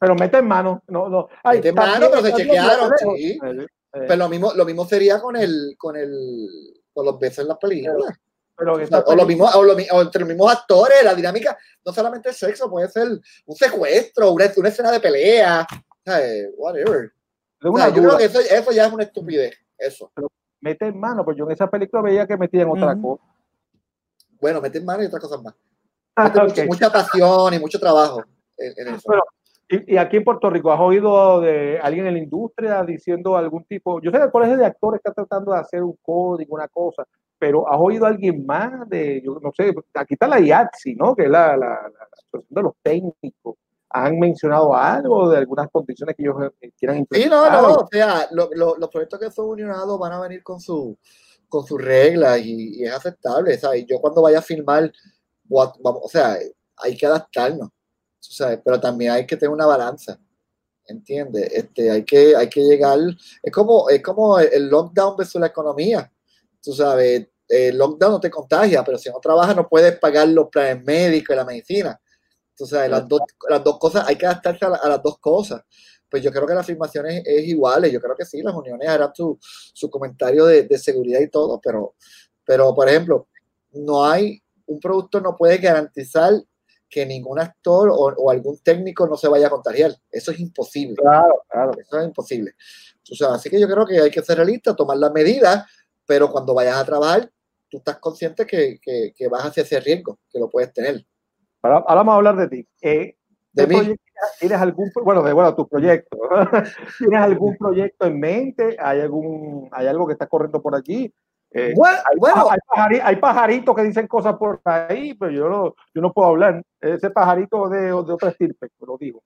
Pero mete en mano. No, no. Ay, Mete está mano, pero se chequearon, sí. Eh, eh, Pero lo mismo, lo mismo sería con el, con el, con los besos en las películas. Pero O, sea, o lo película- mismo, o, o entre los mismos actores, la dinámica, no solamente el sexo, puede ser un secuestro, una, una escena de pelea, ¿sabes? whatever. tengo O sea, yo creo que eso, eso ya es una estupidez, eso. Mete en mano, pues yo en esa película veía que metían otra cosa. Bueno, meter mano y otras cosas más. Ah, Mete ok. mucha, mucha pasión y mucho trabajo en, en eso. Pero, y, y aquí en Puerto Rico, ¿has oído de alguien en la industria diciendo algún tipo? Yo sé que el colegio de actores está tratando de hacer un código, una cosa, pero ¿has oído a alguien más de, yo no sé, aquí está la IATSI, ¿no? Que es la, la, la- asociación de los técnicos. ¿Han mencionado algo de algunas condiciones que ellos eh, quieran Sí, implementar? no, no, o sea, lo- lo- los proyectos que son unionados van a venir con su con sus reglas y, y es aceptable, ¿sabes? Yo cuando vaya a filmar, what- vamos, o sea, hay que adaptarnos, ¿sabes? Pero también hay que tener una balanza, ¿entiendes? Este, hay que, hay que llegar, es como, es como el- el lockdown versus la economía, tú sabes, el lockdown no te contagia, pero si no trabajas no puedes pagar los planes médicos y la medicina. Tú sabes, las dos, las dos cosas, hay que adaptarse a, la- a las dos cosas pues yo creo que la afirmación es, es igual, yo creo que sí, las uniones harán su, su comentario de, de seguridad y todo, pero, pero por ejemplo, no hay, un productor no puede garantizar que ningún actor o, o algún técnico no se vaya a contagiar. Eso es imposible. Claro, claro. Eso es imposible. O sea, así que yo creo que hay que ser realista, tomar las medidas, pero cuando vayas a trabajar, tú estás consciente que, que, que vas hacia ese riesgo, que lo puedes tener. Ahora, ahora vamos a hablar de ti. Eh, De ¿qué mí. proyecto- ¿Tienes algún, bueno, de bueno, tu proyecto? ¿Tienes algún proyecto en mente? ¿Hay algún, hay algo que está corriendo por allí? Eh, Bueno, hay, bueno. hay, pajari- hay pajaritos que dicen cosas por ahí, pero yo no, yo no puedo hablar. Ese pajarito de, de otra estirpe, lo digo.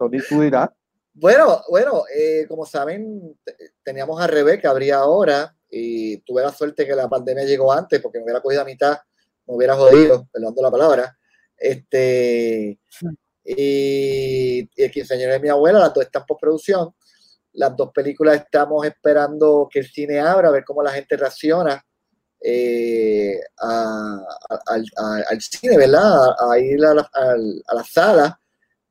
Lo di- tú dirás. Bueno, bueno, eh, como saben, te- teníamos a Rebeca, habría ahora, y tuve la suerte que la pandemia llegó antes, porque me hubiera cogido a mitad, me hubiera jodido, perdonando la palabra. Este, y, y el quinceañero de mi abuela, las dos están por producción. Las dos películas estamos esperando que el cine abra, a ver cómo la gente reacciona eh, al, cine, ¿verdad? A, ir a la, sala.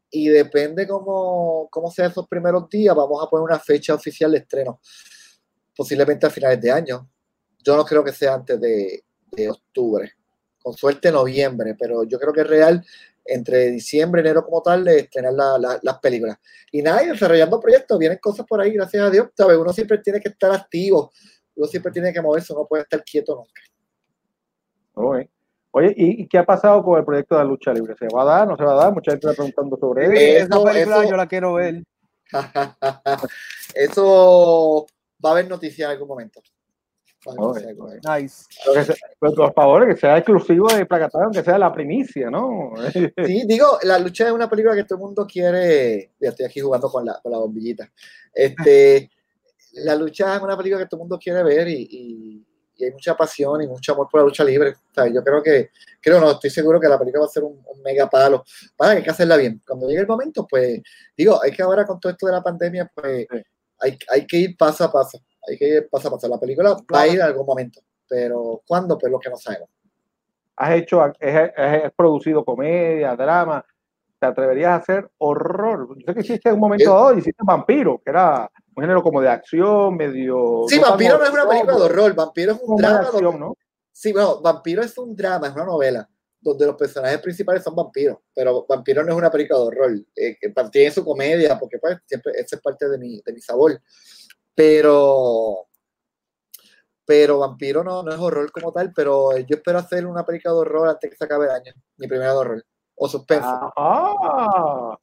y depende cómo, cómo sea esos primeros días, vamos a poner una fecha oficial de estreno, posiblemente a finales de año. Yo no creo que sea antes de, de octubre, con suerte noviembre, pero yo creo que es real entre diciembre, enero como tal, de estrenar la- la- las películas. Y nada, y desarrollando proyectos, vienen cosas por ahí, gracias a Dios, ¿sabes? Uno siempre tiene que estar activo, uno siempre tiene que moverse, no puede estar quieto nunca. Ok. Oye, ¿y, y qué ha pasado con el proyecto de la lucha libre? ¿Se va a dar? ¿No se va a dar? Mucha gente está preguntando sobre eso. esa película eso- yo la quiero ver. Eso va a haber noticias en algún momento. Nice. Pero por favor, que sea exclusivo de Placatán, que sea la primicia, ¿no? Sí, digo, la lucha es una película que todo el mundo quiere. Ya estoy aquí jugando con la, con la bombillita. Este, la lucha es una película que todo el mundo quiere ver y, y- y hay mucha pasión y mucho amor por la lucha libre. O sea, yo creo que, creo no, estoy seguro que la película va a ser un, un mega palo. Para que hay que hacerla bien. Cuando llegue el momento, pues, digo, hay que ahora con todo esto de la pandemia, pues, Sí. Hay, hay que ir paso a paso. Hay que ir paso a paso. La película va a ir en algún momento. Pero ¿cuándo? Pues lo que no sabemos. Has hecho, has, has producido comedia, drama. ¿Te atreverías a hacer horror? Yo sé que hiciste en un momento Yo- dado, hiciste Vampiro, que era un género como de acción, medio. Sí, no Vampiro no es una película de horror. Vampiro es un drama. acción, donde- ¿no? Sí, bueno, Vampiro es un drama, es una novela, donde los personajes principales son vampiros, pero Vampiro no es una película de horror, eh, tiene su comedia, porque pues siempre esa es parte de mi, de mi sabor, pero pero Vampiro no, no es horror como tal, pero yo espero hacer una película de horror antes que se acabe el año, mi primera de horror, o suspenso. Ajá.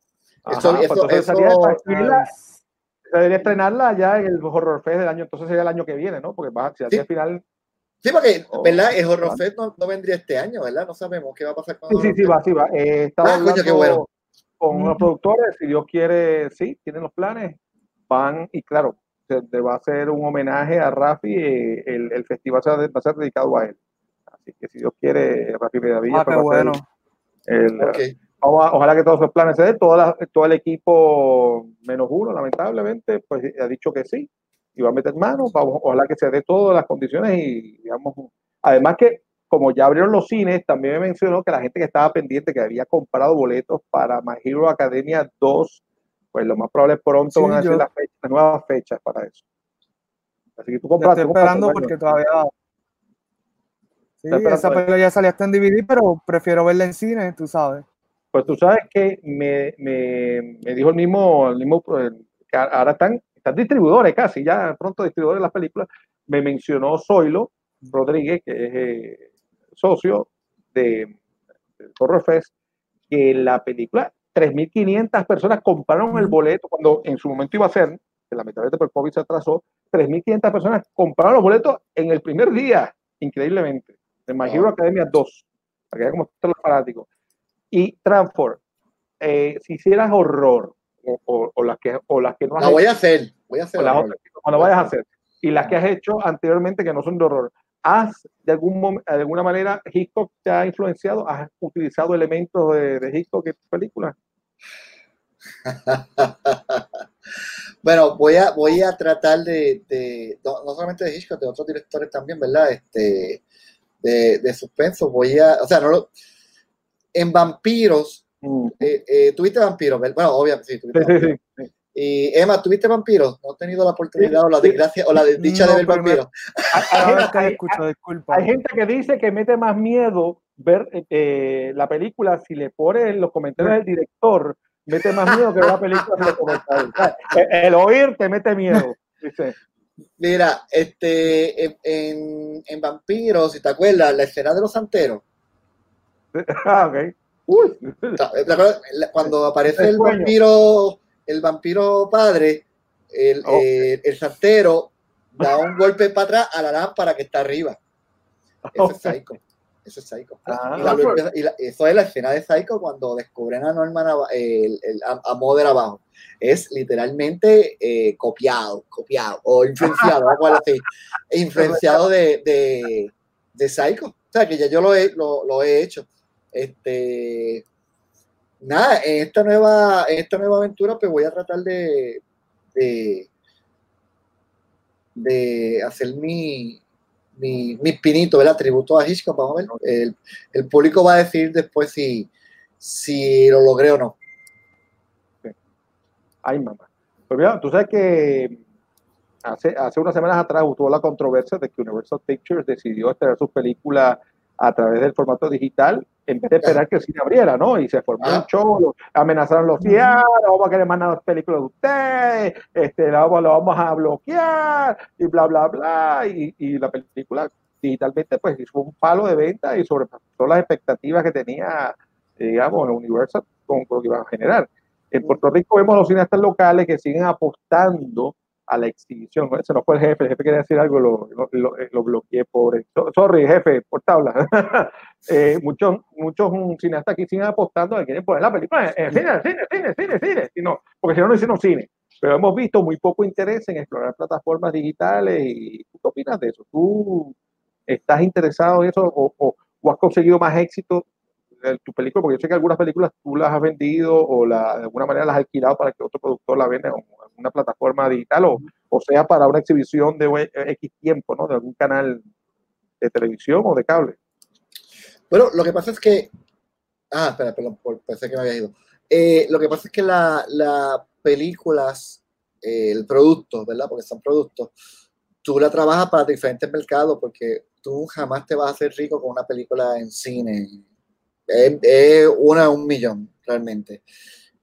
Eso- Ajá, pues eso- entonces eso- debería estrenarla ya en el Horror Fest del año, entonces sería el año que viene, ¿no? Porque va, si Sí. al final. Sí, porque, Oh, ¿verdad? El Horror. Fest no, no vendría este año, ¿verdad? No sabemos qué va a pasar con Sí, sí, sí, va, sí, va. Eh, estaba Ah, coño, qué hablando bueno. con los productores, si Dios quiere, sí, tienen los planes, van y claro, se, se va a hacer un homenaje a Rafi, eh, el, el festival se va a va a ser dedicado a él. Así que si Dios quiere, Rafi Medavilla Ah, qué ser bueno. el- Ok. vamos a- ojalá que todos los planes se den, toda la- todo el equipo menos uno, lamentablemente, pues ha dicho que sí, y va a meter manos, vamos, ojalá que se dé todas las condiciones y digamos, además que como ya abrieron los cines, también me mencionó que la gente que estaba pendiente, que había comprado boletos para My Hero Academia 2, pues lo más probable es pronto Sí, van a yo- las, fechas, las nuevas fechas para eso. Así que tú compraste. estoy esperando porque todavía. Sí, esa película ya salió hasta en DVD, pero prefiero verla en cine, tú sabes. Pues tú sabes que me, me, me dijo el mismo, el mismo el- que ahora están, están distribuidores casi, ya pronto distribuidores de las películas. Me mencionó Zoilo Rodríguez, que es eh, socio de, de Horror Fest, que la película, 3.500 personas compraron el boleto cuando en su momento iba a ser, que lamentablemente por COVID se atrasó, 3.500 personas compraron los boletos en el primer día, increíblemente, de My Hero. Academia 2, para que vean cómo están los fanáticos. Y Transform, eh, si hicieras horror, o, o- o las que, o las que no has La voy a hacer, voy a hacer. o las horror. otras que no las vayas a hacer, y las que has hecho anteriormente que no son de horror, ¿has de, algún de alguna manera Hitchcock te ha influenciado? ¿Has utilizado elementos de, de Hitchcock en tu película? Bueno, voy a, voy a tratar de, de- no, no solamente de Hitchcock, de otros directores también, ¿verdad? Este, de, de suspenso, voy a, o sea, no lo, en Vampiros, Mm. eh, eh, ¿tuviste Vampiros? Bueno, obviamente, sí, tuviste Sí, sí, Vampiros. sí, sí. Y Emma, ¿tuviste Vampiros? No he tenido la oportunidad o la desgracia o la desdicha No, de ver Vampiros. Hay, hay gente- que la hay- escucho, disculpa. hay gente que dice que mete más miedo ver eh, la película si le pone en los comentarios del director, mete más miedo que ver la película si le comentarios. El, el oír te mete miedo. Dice. Mira, este, en, en, en Vampiros, si te acuerdas, la escena de los santeros, Ah, ok. Cuando aparece El vampiro, el vampiro padre, el, Oh. eh, el santero da un golpe para atrás a la lámpara que está arriba. Eso es Psycho. Eso es Psycho. Ah, y la y eso es la escena de Psycho cuando descubren a Norman el, el- a, a Mother abajo. Es literalmente eh, copiado, copiado, o influenciado, algo así. Influenciado de, de, de Psycho. O sea, que ya yo lo he, lo, lo he hecho. Este, nada, en esta nueva, en esta nueva aventura, pues voy a tratar de, de, de hacer mi, mi, mi pinito, ¿verdad? Tributo a Hitchcock, vamos a ver. El, el público va a decir después si, si lo logré o no. Ay, mamá. Pues mira, tú sabes que hace, hace unas semanas atrás hubo la controversia de que Universal Pictures decidió estrenar sus películas a través del formato digital en vez de esperar que el cine abriera, ¿no? Y se formó un show, lo- amenazaron los cielos, vamos a querer mandar las películas de ustedes, este, vamos, la vamos a bloquear, y bla, bla, bla, y, y la película digitalmente pues hizo un palo de venta y sobrepasó las expectativas que tenía, digamos, Universal con, lo que iban a generar. En Puerto Rico vemos los cineastas locales que siguen apostando a la exhibición. Ese no fue el jefe, el jefe quería decir algo, lo, lo, lo bloqueé. So- Sorry, jefe, por tabla. Eh, muchos, muchos cineastas aquí siguen apostando a quieren poner la película en cine, cine, cine, cine, cine. Y no, porque si no, no hicieron cine. Pero hemos visto muy poco interés en explorar plataformas digitales. ¿Y tú qué opinas de eso? ¿Tú estás interesado en eso o, o- o has conseguido más éxito en tu película? Porque yo sé que algunas películas tú las has vendido o la, de alguna manera las has alquilado para que otro productor la venda en una plataforma digital o, o sea para una exhibición de we- X tiempo, ¿no? De algún canal de televisión o de cable. Bueno, lo que pasa es que. Ah, espera, perdón, pensé que me había ido. Eh, lo que pasa es que las la películas, eh, el producto, ¿verdad? Porque son productos, tú la trabajas para diferentes mercados porque tú jamás te vas a hacer rico con una película en cine. Es, es una un millón, realmente.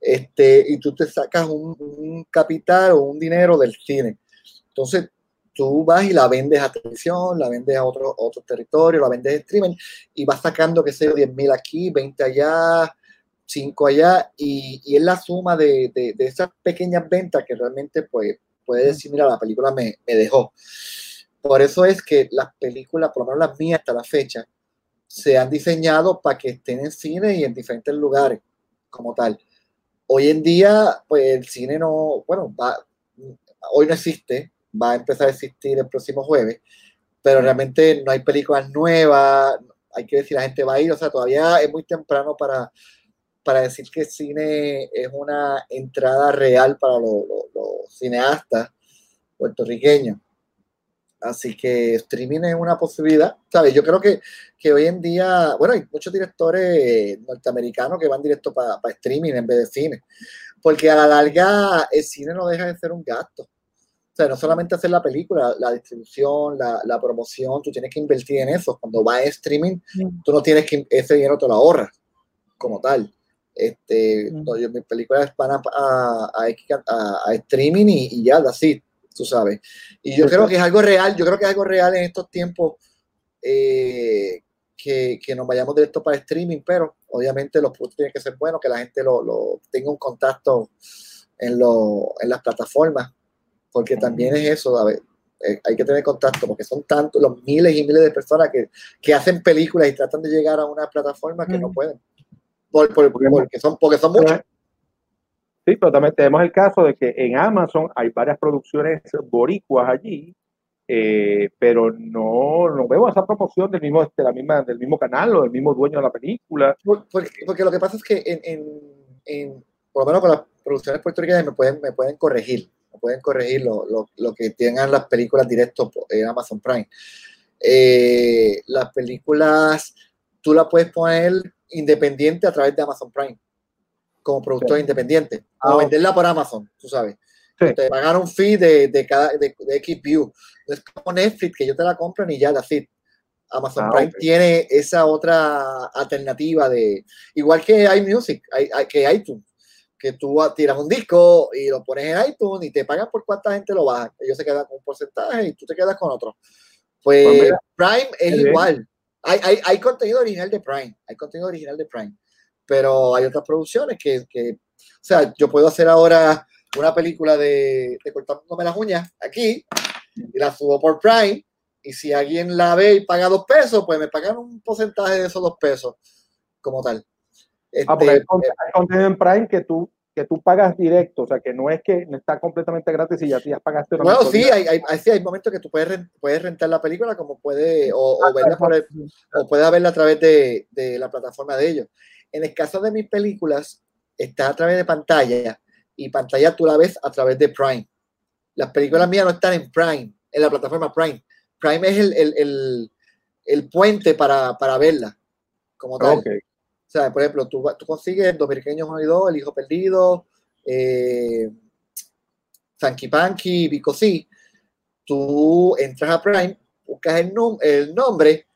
Este, y tú te sacas un, un capital o un dinero del cine. Entonces, tú vas y la vendes a televisión, la vendes a otro, otro territorio, la vendes en streaming y vas sacando, qué sé yo, 10 mil aquí, 20 allá, 5 allá, y, y es la suma de, de, de esas pequeñas ventas que realmente pues, puede decir, mira, la película me, me dejó. Por eso es que las películas, por lo menos las mías hasta la fecha, se han diseñado para que estén en cine y en diferentes lugares como tal. Hoy en día, pues el cine no, bueno, va, hoy no existe, va a empezar a existir el próximo jueves, pero realmente no hay películas nuevas, hay que decir, la gente va a ir, o sea, todavía es muy temprano para, para decir que el cine es una entrada real para los, cineastas puertorriqueños. Así que streaming es una posibilidad, ¿sabes? Yo creo que, que hoy en día, bueno, hay muchos directores norteamericanos que van directo para streaming en vez de cine, porque a la larga el cine no deja de ser un gasto. O sea, no solamente hacer la película, la distribución, la, la promoción, tú tienes que invertir en eso. Cuando vas a streaming, tú no tienes que, ese dinero te lo ahorras como tal. Este, no, yo, mis películas van a, a, a, a- a streaming y, y ya, así, tú sabes. Y yo creo que es algo real, yo creo que es algo real en estos tiempos eh, que, que nos vayamos directo para streaming, pero obviamente los productos tienen que ser buenos, que la gente lo, lo tenga un contacto en, lo, en las plataformas, porque también es eso, a ver, eh, hay que tener contacto, porque son tantos, los miles y miles de personas que, que hacen películas y tratan de llegar a una plataforma que no pueden, por- por- porque, son, porque son muchos. Sí, pero también tenemos el caso de que en Amazon hay varias producciones boricuas allí, eh, pero no, no veo esa promoción del mismo, de la misma, del mismo canal o del mismo dueño de la película. Porque, lo que pasa es que en- en- por lo menos con las producciones puertorriqueñas me pueden, me pueden corregir, me pueden corregir lo, lo- lo que tengan las películas directo en Amazon Prime. Eh, las películas tú las puedes poner independiente a través de Amazon Prime, como productor Sí. independiente, Ah, o ok. venderla por Amazon, tú sabes. Sí. Te pagan un fee de, de cada de, de X view. No es como Netflix, que yo te la compro y ya, la fit. Amazon Ah, Prime ok. tiene esa otra alternativa de, igual que iMusic, hay, hay- que iTunes, que tú tiras un disco y lo pones en iTunes y te pagan por cuánta gente lo baja. Ellos se quedan con un porcentaje y tú te quedas con otro. Pues, Pues mira, Prime es igual. Hay, hay contenido original de Prime, hay contenido original de Prime, pero hay otras producciones que, que o sea, yo puedo hacer ahora una película de, de cortándome las uñas aquí y la subo por Prime y si alguien la ve y paga dos pesos, pues me pagan un porcentaje de esos dos pesos como tal. Ah, porque Este, hay, conte- hay contenido en Prime que tú, que tú pagas directo, o sea, que no es que no está completamente gratis y ya, ya pagaste una Bueno, sí, hay, hay, hay- sí, hay momentos que tú puedes, puedes rentar la película como puede, o, o verla por el- o puedes verla a través de, de la plataforma de ellos. En el caso de mis películas, está a través de pantalla y pantalla tú la ves a través de Prime. Las películas mías no están en Prime, en la plataforma Prime. Prime es el, el, el, el puente para, para verla como tal. Ok. O sea, por ejemplo, tú, tú consigues Dos Pequeños Unidos, El Hijo Perdido, eh, Sanky Panky, Vico C, tú entras a Prime, buscas el, nom- el nombre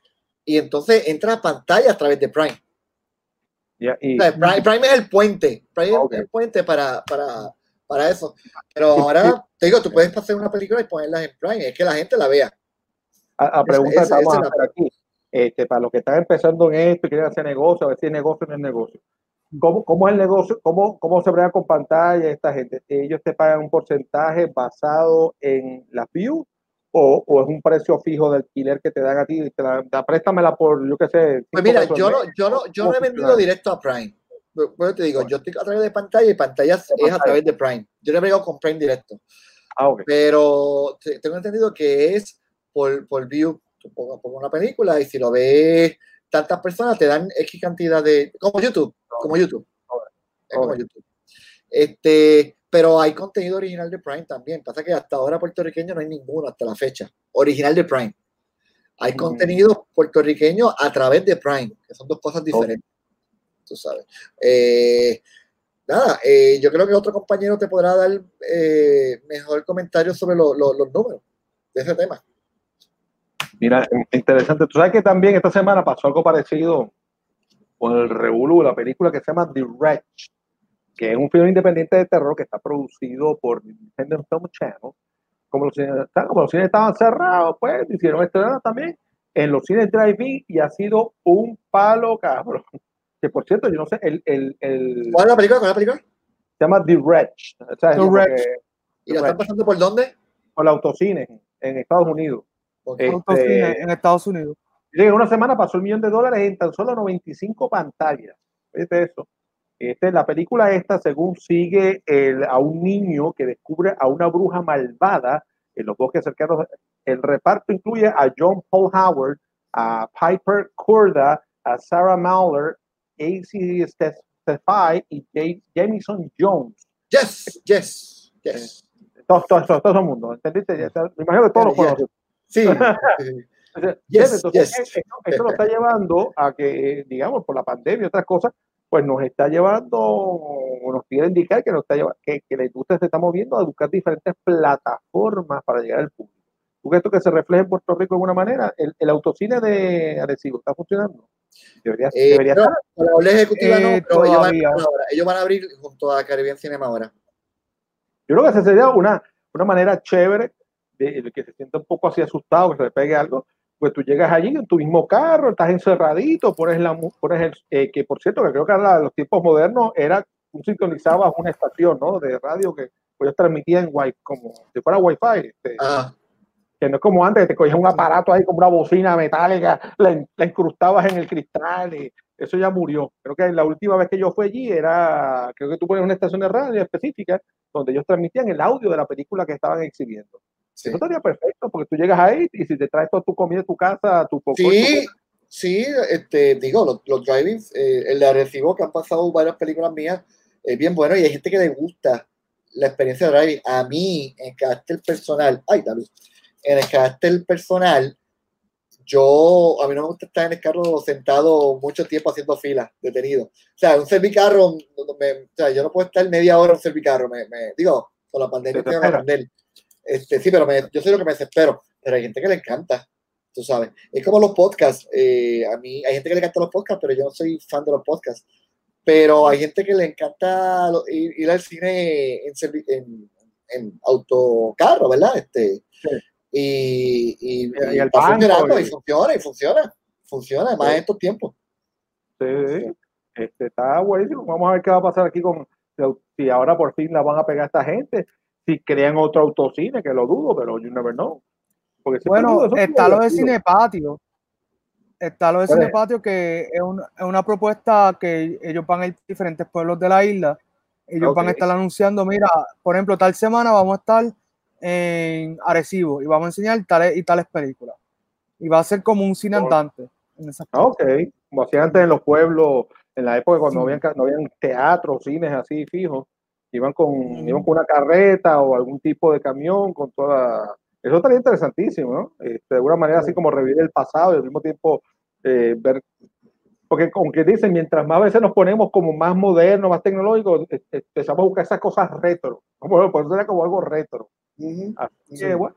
y entonces entras a pantalla a través de Prime. Ya, y, O sea, Prime, Prime es el puente, Prime es el puente para, para, para eso. Pero ahora, te digo, tú puedes hacer una película y ponerla en Prime, es que la gente la vea. a, a pregunta que estamos a hacer aquí, este, para los que están empezando en esto y quieren hacer negocio, a ver si es negocio o no es negocio. ¿Cómo, cómo es el negocio? ¿Cómo, ¿Cómo se brega con pantalla esta gente? ¿Ellos te pagan un porcentaje basado en las views o, o es un precio fijo de alquiler que te dan a ti? y Te la, da, préstamela por, yo qué sé. Pues mira, yo no, mes"? yo no, yo ¿Cómo no he vendido directo a Prime. Pero te digo, yo estoy a través de pantalla y pantalla es a través de Prime. Yo no he venido con Prime directo. Ah, ok. Pero te- tengo entendido que es por, por view. Pongas pongas una película y si lo ves tantas personas te dan X cantidad de. Como YouTube. Como YouTube. Es como. YouTube. Este, pero hay contenido original de Prime también. Pasa que hasta ahora puertorriqueño no hay ninguno hasta la fecha. Original de Prime. Hay Mm. contenido puertorriqueño a través de Prime, que son dos cosas diferentes. Tú sabes. Eh, nada, eh, yo creo que otro compañero te podrá dar eh, mejor comentario sobre lo- lo- los números de ese tema. Mira, interesante. Tú sabes que también esta semana pasó algo parecido con el Revolú, la película que se llama The Wretch, que es un film independiente de terror que está producido por Independent Film Channel. Como los cines, como los cines estaban cerrados, pues hicieron estreno también en los cines drive-in y ha sido un palo cabrón. Que por cierto, yo no sé, el, el, el ¿Cuál es la película? ¿Cuál es la película? se llama The Wretch. O sea, The Wretch. que- ¿Y la están pasando por dónde? por la autocine en Estados Unidos. Este, Autocine en Estados Unidos. En una semana pasó el millón de dólares en tan solo 95 pantallas. ¿Viste eso? Este, la película esta, según sigue el- a un niño que descubre a una bruja malvada en los bosques cercanos. El reparto incluye a John Paul Howard, a Piper Corda, a Sarah Mauler, A.C. Stefai y James- Jameson Jones. Yes, yes, yes. Todos, todos, todos, todo el mundo. ¿Entendiste? Me imagino que todos los conocen. Sí. Entonces, Yes, entonces, yes. Esto, esto nos está llevando a que, digamos, por la pandemia y otras cosas, pues nos está llevando, o nos quiere indicar que, nos está lleva- que, que la industria se está moviendo a buscar diferentes plataformas para llegar al público. ¿Tú crees esto que se refleja en Puerto Rico de alguna manera? ¿El, el autocine de Arecibo está funcionando? Debería, Eh, debería no, estar. con la doble ejecutiva no, pero ellos van, a todavía. abrir ahora. ellos van a abrir junto a Caribbean Cinema ahora. Yo creo que esa sería una, una manera chévere de, de que se sienta un poco así asustado, que se le pegue algo. Pues tú llegas allí en tu mismo carro, estás encerradito, pones la pones el, eh, que por cierto, que creo que en los tiempos modernos era, tú sintonizabas una estación ¿no? de radio que pues, ellos transmitían wi como si fuera wifi, este, Ah, que no es como antes, que te cogías un aparato ahí como una bocina metálica, la, in- la incrustabas en el cristal y eso ya murió. Creo que la última vez que yo fui allí era, creo que tú pones una estación de radio específica donde ellos transmitían el audio de la película que estaban exhibiendo. Sí. Eso estaría perfecto porque tú llegas ahí y si te traes toda tu comida de tu casa, tu poco Sí, sí, este, digo, los, los drivings, eh, el de Arecibo, que han pasado varias películas mías, es bien bueno y hay gente que le gusta la experiencia de driving. A mí, en carácter personal, ay, David, en el carácter personal, yo, a mí no me gusta estar en el carro sentado mucho tiempo haciendo filas, detenido. O sea, un servicarro, me- o sea, yo no puedo estar media hora en un servicarro, me, me- digo, con la pandemia Este, sí, pero me- yo soy lo que me desespero, pero hay gente que le encanta tú sabes. Es como los podcasts. eh, a mí hay gente que le encanta los podcasts, pero yo no soy fan de los podcasts. Pero hay gente que le encanta lo- ir, ir al cine en, en, en autocarro, ¿verdad? Este, Sí. Y, y, Y- y y el está banco, funcionando, y- funciona, y funciona. Funciona, además Sí. en estos tiempos. Sí, este, está buenísimo. Vamos a ver qué va a pasar aquí con si ahora por fin la van a pegar a esta gente. Si crean otro autocine, que lo dudo, pero you never know. Porque Bueno, está lo de divertido. Cinepatio. Está lo de ¿Cuál es? Cinepatio, que es una, es una propuesta que ellos van a ir a diferentes pueblos de la isla. Ellos van a estar anunciando, mira, por ejemplo, tal semana vamos a estar en Arecibo y vamos a enseñar tales y tales películas. Y va a ser como un cine andante. En esas Ah, Ok, como hacían antes en los pueblos, en la época cuando Sí. habían, no habían teatros, cines así fijos, iban con, Ujú. iban con una carreta o algún tipo de camión con toda... Eso estaría interesantísimo, ¿no? Este, de alguna manera así como revivir el pasado y al mismo tiempo eh, ver porque como que dicen, mientras más veces nos ponemos como más modernos, más tecnológicos, eh, eh, empezamos a buscar esas cosas retro, como, por eso era como algo retro. Así que, bueno,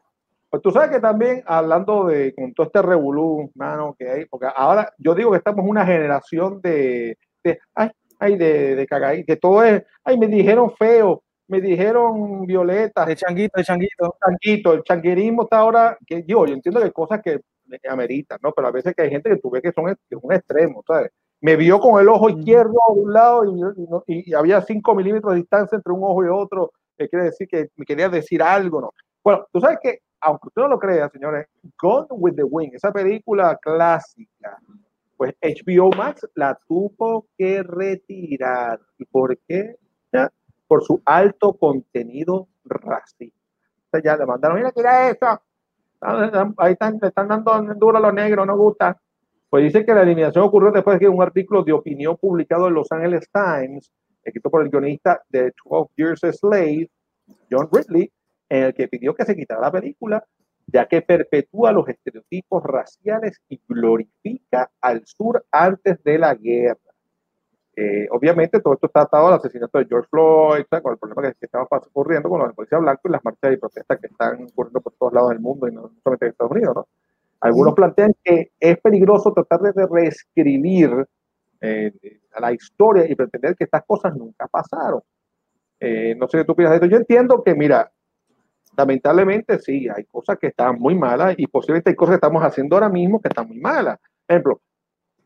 pues tú sabes que también hablando de con todo este revolú, mano, que hay, porque ahora yo digo que estamos una generación de, de ay, ay, de, de cagadí, que todo es, ay, me dijeron feo, me dijeron violeta. De changuito, de changuito. Changuito, el changuerismo está ahora, que yo, yo entiendo que hay cosas que ameritan, ¿no? Pero a veces que hay gente que tú ves que son que es un extremo, ¿sabes? Me vio con el ojo izquierdo a un lado y, había 5 milímetros de distancia entre un ojo y otro, que quiere decir que me quería decir algo, ¿no? Bueno, tú sabes que, aunque usted no lo crea, señores, Gone with the Wind, esa película clásica, pues HBO Max la tuvo que retirar. ¿Y por qué? Ya, Por su alto contenido racista. Ya le mandaron, mira, tira eso. Ahí están, le están dando duro a los negros, no gusta. Pues dice que la eliminación ocurrió después de que un artículo de opinión publicado en Los Angeles Times, escrito por el guionista de 12 Years a Slave, John Ridley, en el que pidió que se quitara la película, ya que perpetúa los estereotipos raciales y glorifica al sur antes de la guerra. Eh, obviamente todo esto está atado al asesinato de George Floyd, ¿sabes? con el problema que, estaba ocurriendo con los policías blancos y las marchas y protestas que están ocurriendo por todos lados del mundo y no solamente en Estados Unidos. ¿no? Algunos plantean que es peligroso tratar de reescribir eh, la historia y pretender que estas cosas nunca pasaron. Eh, no sé qué tú piensas de esto. Yo entiendo que, mira, lamentablemente sí, hay cosas que están muy malas y posiblemente hay cosas que estamos haciendo ahora mismo que están muy malas. Ejemplo,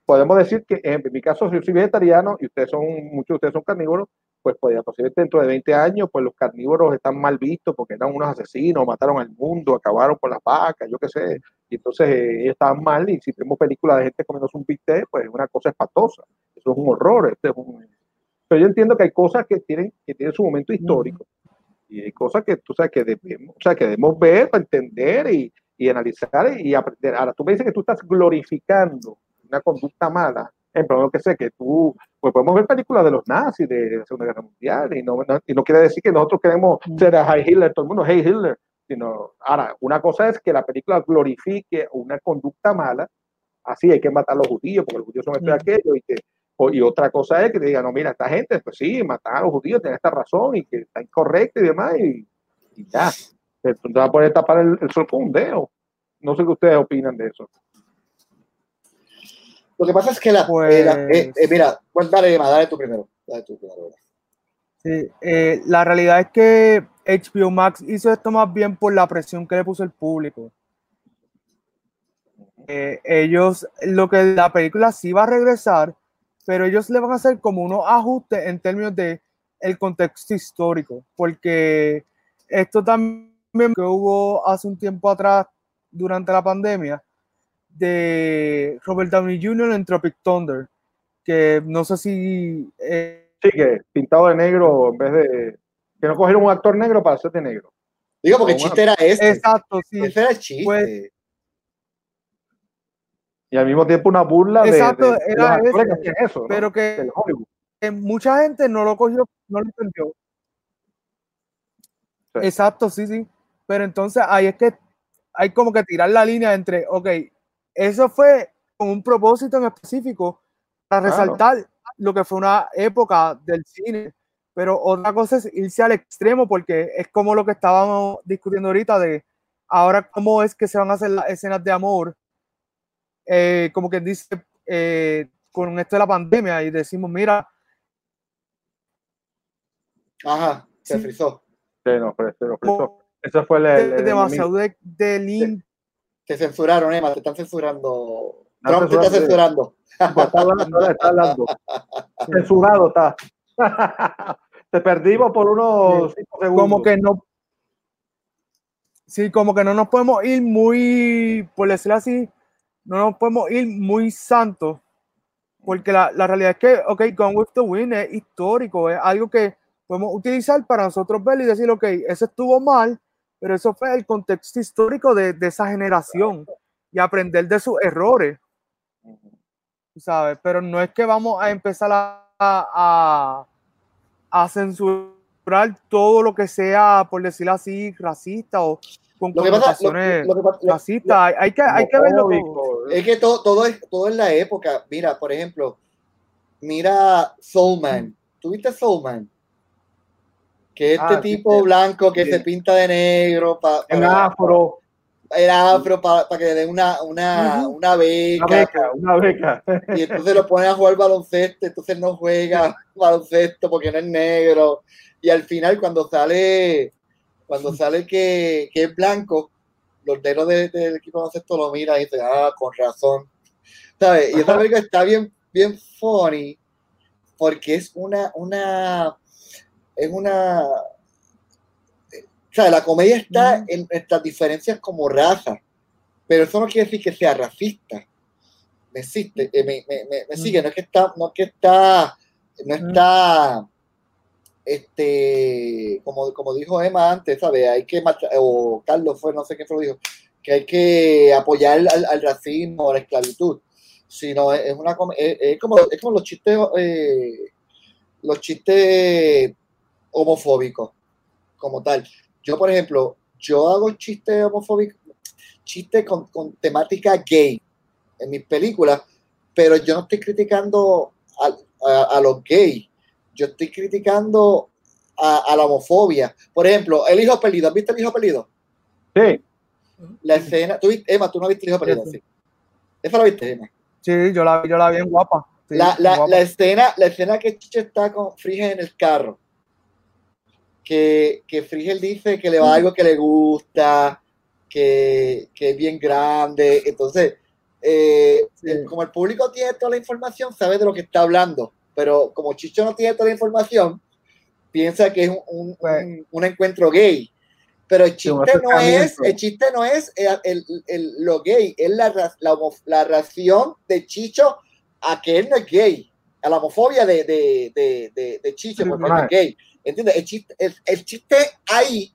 podemos decir que en mi caso, yo soy vegetariano y ustedes son, muchos de ustedes son carnívoros, pues podría posiblemente dentro de 20 años, pues los carnívoros están mal vistos porque eran unos asesinos, mataron al mundo, acabaron con las vacas, yo qué sé, y entonces eh, estaban mal y si tenemos películas de gente comiéndose un bistec, pues es una cosa espantosa, eso es un horror, este es un... Pero yo entiendo que hay cosas que tienen, que tienen su momento histórico y hay cosas que tú sabes que debemos, o sea, que debemos ver para entender y, y analizar y aprender. Ahora, tú me dices que tú estás glorificando una conducta mala. Ejemplo, lo que sé, que tú, pues podemos ver películas de los nazis de la Segunda Guerra Mundial y no, no- y no quiere decir que nosotros queremos ser a High Hitler, todo el mundo, hey Hitler, sino, ahora, una cosa es que la película glorifique una conducta mala, así hay que matar a los judíos, porque los judíos son esto y aquello, y, que, y otra cosa es que te digan, no, mira, esta gente, pues sí, matar a los judíos tiene esta razón y que está incorrecto y demás, y, y ya. Te vas a poder tapar el, el sol con un dedo. No sé qué ustedes opinan de eso. Lo que pasa es que la. eh, la- eh, eh, mira, bueno, dale, Emma, dale tú primero. Dale tú primero. Sí, eh, la realidad es que HBO Max hizo esto más bien por la presión que le puso el público. Eh, ellos, lo que la película sí va a regresar, pero ellos le van a hacer como unos ajustes en términos de el contexto histórico, porque esto también que hubo hace un tiempo atrás durante la pandemia de Robert Downey Jr. en Tropic Thunder, que no sé si eh, Sí, que pintado de negro en vez de. Que no cogieron un actor negro para hacerte negro. Digo, porque el chiste era este. Exacto, sí. Ese era el chiste. Pues, Y al mismo tiempo una burla de- Exacto, de, de era los que ese, hacían eso. ¿no? pero que, que mucha gente no lo cogió, no lo entendió. Exacto, sí, sí. Pero entonces ahí es que hay como que tirar la línea entre, ok, eso fue con un propósito en específico para Claro. resaltar lo que fue una época del cine. Pero otra cosa es irse al extremo porque es como lo que estábamos discutiendo ahorita de ahora cómo es que se van a hacer las escenas de amor, eh, como que dice, eh, con esto de la pandemia y decimos, mira, Ajá, se Sí. frizó. Sí, no, pero se lo frizó. Eso fue el, el- el- demasiado de, de Te censuraron, Emma, te están censurando. Están Trump te está censurando. está hablando, está hablando. Censurado está. Te perdimos por unos cinco segundos. como que no sí como que no nos podemos ir muy por decirlo así no nos podemos ir muy santos porque la, la realidad es que ok Gone with the Wind es histórico es algo que podemos utilizar para nosotros ver y decir ok eso estuvo mal pero eso fue el contexto histórico de, de esa generación y aprender de sus errores ¿sabes? pero no es que vamos a empezar a, a, a censurar todo lo que sea, por decirlo así, racista o con Lo que pasa- lo- lo que hay que, hay que verlo todo. Es que todo, todo, es, todo es la época. Mira, por ejemplo, mira Soulman. ¿Tuviste Soulman? Que este Ah, tipo sí. blanco que Sí. se pinta de negro pa- En para, afro, el afro para que le den una, una, una beca. una beca, una beca. Y entonces lo ponen a jugar baloncesto, entonces no juega baloncesto porque no es negro. Y al final cuando sale, cuando sale que, que es blanco, los negros de- del equipo de baloncesto lo miran y dicen, ah, con razón. ¿Sabes? Y esa película está bien, bien funny porque es una, una, es una, o sea, la comedia está en estas diferencias como raza, pero eso no quiere decir que sea racista me existe, eh, me, me- me- me sigue, no es que está, no es que está, no está, este, como, como dijo Emma antes, ¿sabes? Hay que, o Carlos fue, no sé quién fue lo dijo, que hay que apoyar al, al racismo, a la esclavitud, sino es, una, es, como, es como los chistes, eh, los chistes homofóbicos, como tal. Yo, por ejemplo, yo hago chistes homofóbicos, chistes con, con temática gay, en mis películas, pero yo no estoy criticando a- a los gays, yo estoy criticando a, a la homofobia. Por ejemplo, El Hijo Perdido, ¿has visto El Hijo Perdido? Sí, La escena, ¿tú Emma, tú no viste El Hijo Perdido, Sí, sí. ¿Esa la viste, Emma? Sí, yo la vi, yo la vi en guapa. Sí, la, la- guapa. la escena, la escena que Chicho está con Frigel en el carro, que, que Frigel dice que le va algo que le gusta, que, que es bien grande, entonces, eh, Sí. el- como el público tiene toda la información, sabe de lo que está hablando, pero como Chicho no tiene toda la información, piensa que es un, un- Pues- un- un encuentro gay. Pero el chiste no es, el chiste no es el, el- el- lo gay, es la, la, la reacción de Chicho a que él no es gay, a la homofobia de, de, de, de, Chicho Sí, porque él no es gay. ¿Entiendes? El chiste, el, el chiste ahí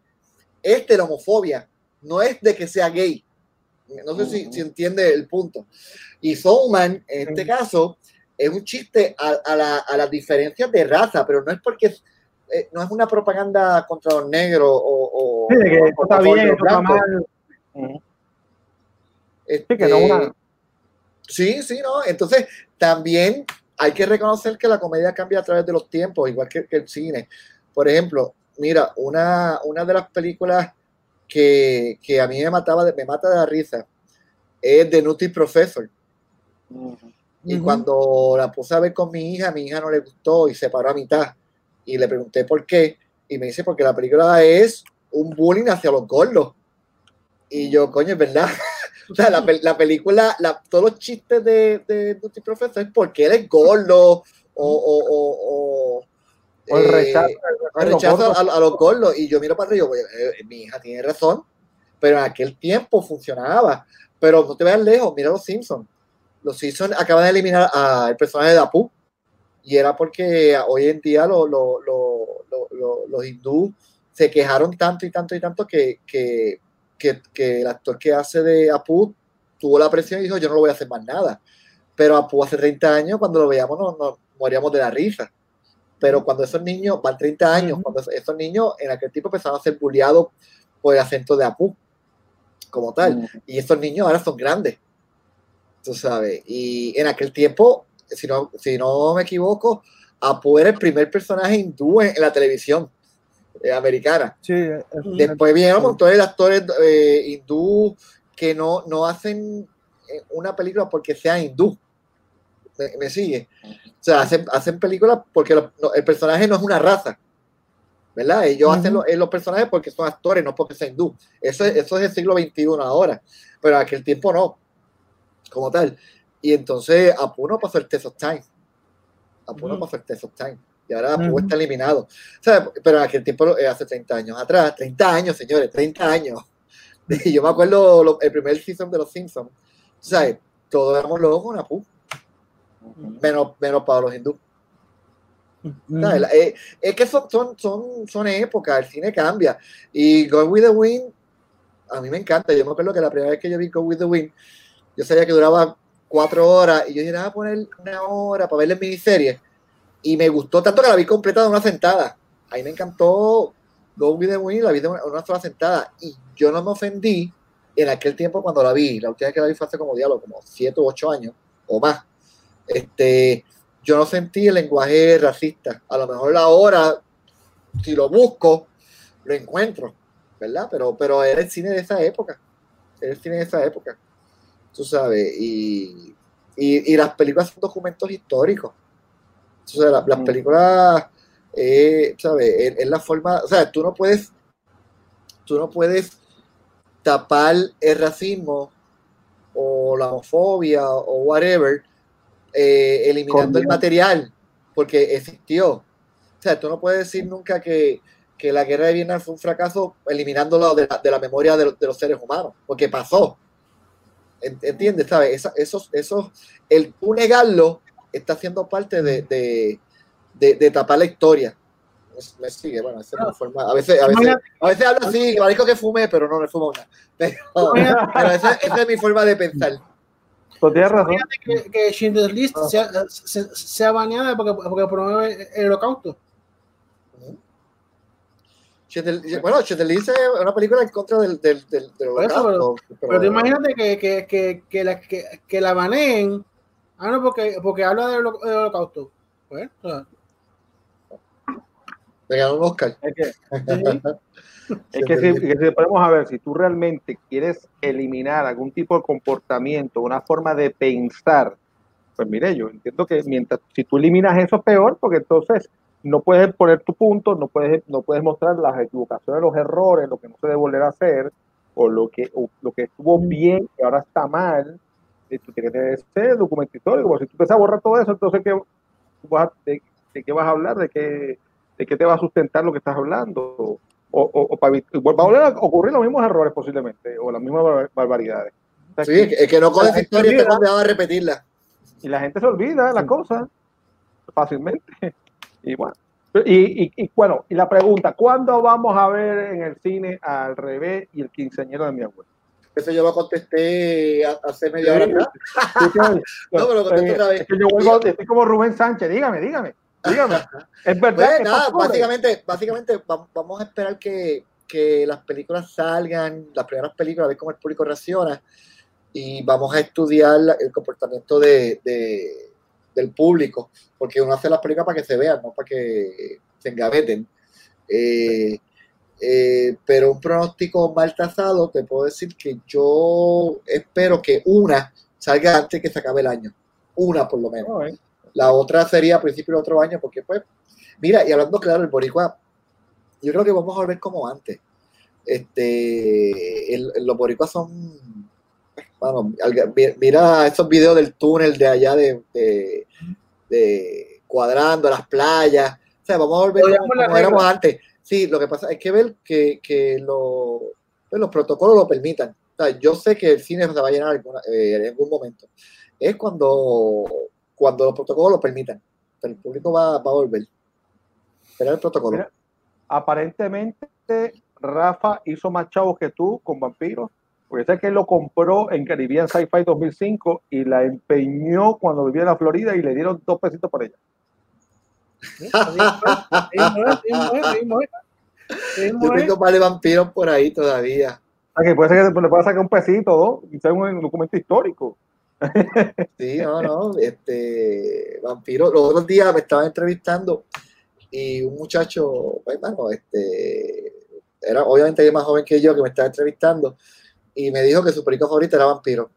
es de la homofobia, no es de que sea gay. No sé si, si entiende el punto. Y Soulman, en este caso, es un chiste a, a, la- a las diferencias de raza, pero no es porque es- eh, no es una propaganda contra los negros o, o- sí, de que o- esto o está contra bien, los esto está blancos. mal. Ujú. Este, Sí, que no una- sí, sí, ¿no? Entonces, también hay que reconocer que la comedia cambia a través de los tiempos, igual que, que el cine. Por ejemplo, mira, una, una de las películas que, que a mí me mataba, de, me mata de la risa es The Nutty Professor. Y Ujú. cuando la puse a ver con mi hija, mi hija no le gustó y se paró a mitad. Y le pregunté por qué. Y me dice, porque la película es un bullying hacia los gordos. Y yo, coño, es verdad. o sea, la, la película, la- todos los chistes de, de Nutty Professor es porque él es gordo o... o, o, o, O el eh, rechazo, el los rechazo a, a los gordos. Y yo miro para arriba y digo, "Oye, eh, mi hija tiene razón, pero en aquel tiempo funcionaba. Pero no te veas lejos, mira los Simpsons. Los Simpsons acaban de eliminar al personaje de Apu. Y era porque hoy en día lo- lo- lo- lo- lo- los hindúes se quejaron tanto y tanto y tanto que, que, que- que el actor que hace de Apu tuvo la presión y dijo, yo no lo voy a hacer más nada. Pero Apu hace 30 años, cuando lo veíamos, nos, nos moríamos de la risa. Pero cuando esos niños, van 30 años, cuando esos niños en aquel tiempo empezaron a ser bulleados por el acento de Apu, como tal. Y esos niños ahora son grandes, tú sabes. Y en aquel tiempo, si no, si no me equivoco, Apu era el primer personaje hindú en, en la televisión eh, americana. Sí, es- Después vinieron montones de actores eh, hindú que no, no hacen eh, una película porque sea hindú. ¿Me, me sigue? O sea, hacen, hacen películas porque no, el personaje no es una raza. ¿Verdad? Ellos hacen los, eh, los personajes porque son actores, no porque sean hindú. Eso, es- eso es el siglo XXI ahora. Pero en aquel tiempo no. Como tal. Y entonces Apu no pasó el test of time. Apu no Ujú. pasó el test of time. Y ahora Apu está eliminado. ¿Sabes? Pero en aquel tiempo, eh, hace 30 años atrás, 30 años, señores, 30 años. Y yo me acuerdo lo- el primer season de Los Simpsons. ¿Sabes? Todos éramos locos con Apu. Menos, menos para los hindúes. Eh, es que son, son, son, son épocas, el cine cambia. Y Go With the Wind, a mí me encanta. Yo me acuerdo que la primera vez que yo vi Go With the Wind, yo sabía que duraba cuatro horas y yo dije, "Ah, a poner una hora para ver la miniserie. Y me gustó tanto que la vi completa de una sentada. Ahí me encantó Go With the la vi de una, sola sentada. Y yo no me ofendí en aquel tiempo cuando la vi, la última vez que la vi fue hace como diálogo, como 7 u 8 años o más, este, yo no sentí el lenguaje racista. A lo mejor ahora, si lo busco, lo encuentro, ¿verdad? Pero, pero era el cine de esa época. Era el cine de esa época. Tú sabes, y, y, y las películas son documentos históricos. La- las Mm. películas, eh, ¿sabes? Es, es la forma, o sea, tú no puedes, tú no puedes tapar el racismo o la homofobia o whatever, eh, eliminando el material, porque existió. O sea, tú no puedes decir nunca que, que la guerra de Vietnam fue un fracaso eliminándolo de la, de la memoria de los seres humanos, porque pasó. En- ¿Entiendes? ¿Sabes? Esa- esos, esos, el tú negarlo está siendo parte de, de, de- de tapar la historia. Me, me sigue, bueno, esa es mi forma. A veces, a veces, a veces hablo así, que parezco que fumé, pero no, no fumo nada. Pero, pero esa, esa es mi forma de pensar. Tú tienes razón. Que, que Schindler's List Ah. sea, se- sea baneada porque, porque promueve el holocausto. Bueno, List es una película en contra del, del, del, del Por eso, holocausto. Pero tú imagínate que, que, que, que, la, que, que la baneen, ah, no, porque, porque habla del, holo- del holocausto. Pues, o sea, Le ganó un Oscar. Es que, es que si, que si podemos a ver, si tú realmente quieres eliminar algún tipo de comportamiento, una forma de pensar, pues mire, yo entiendo que mientras si tú eliminas eso es peor, porque entonces no puedes poner tu punto, no puedes, no puedes mostrar las equivocaciones, los errores, lo que no se debe volver a hacer, o lo que, o lo que estuvo bien y ahora está mal. Y tú tienes que tener ese documento histórico, porque si tú empiezas a borrar todo eso, entonces ¿qué, vas de, de qué vas a hablar? ¿De qué, ¿De qué te va a sustentar lo que estás hablando? O, o, o para va a volver a ocurrir los mismos errores posiblemente, o las mismas bar- barbaridades. O sea, Sí, es que no con la esa gente historia olvida, condenado a repetirla. y la gente se olvida las cosas fácilmente. Y bueno, y, y, y bueno, y la pregunta, ¿cuándo vamos a ver en el cine al revés y el quinceañero de mi abuelo? Eso yo lo contesté a- hace media hora No, pero lo contesto otra vez. Es que yo vuelvo, estoy como Rubén Sánchez, dígame, dígame, dígame. Es verdad Pues que nada, básicamente, básicamente va- vamos a esperar que, que las películas salgan, las primeras películas, a ver cómo el público reacciona y vamos a estudiar el comportamiento de, de- del público, porque uno hace las películas para que se vean, no para que se engaveten. Eh, eh, pero un pronóstico mal tasado, te puedo decir que yo espero que una salga antes que se acabe el año. Una por lo menos. No, eh. La otra sería a principio del otro año, porque pues, mira, y hablando claro, el boricua, yo creo que vamos a volver como antes. Este, el- los boricuas son, bueno, mira esos videos del túnel de allá de, de, de cuadrando las playas, o sea, vamos a volver Lo como, éramos antes. Sí, lo que pasa es que ver que, que lo- pues, los protocolos lo permitan. O sea, yo sé que el cine se va a llenar alguna- eh, en algún momento. Es cuando, cuando los protocolos lo permitan. Pero el público va, va a volver. Esperar el protocolo. Mira, aparentemente Rafa hizo más chavos que tú con vampiros, porque sé que él lo compró en Caribbean Sci-Fi 2005 y la empeñó cuando vivía en la Florida y le dieron dos pesitos por ella. Yo tengo más de vampiros por ahí todavía. Sea, que puede ser que le pueda sacar un pesito, dos, y sea un documento histórico. Sí, no, no. Este, vampiro. Los otros días me estaban entrevistando y un muchacho, pues, bueno, este, era obviamente más joven que yo que me estaba entrevistando y me dijo que su película favorita era Vampiro.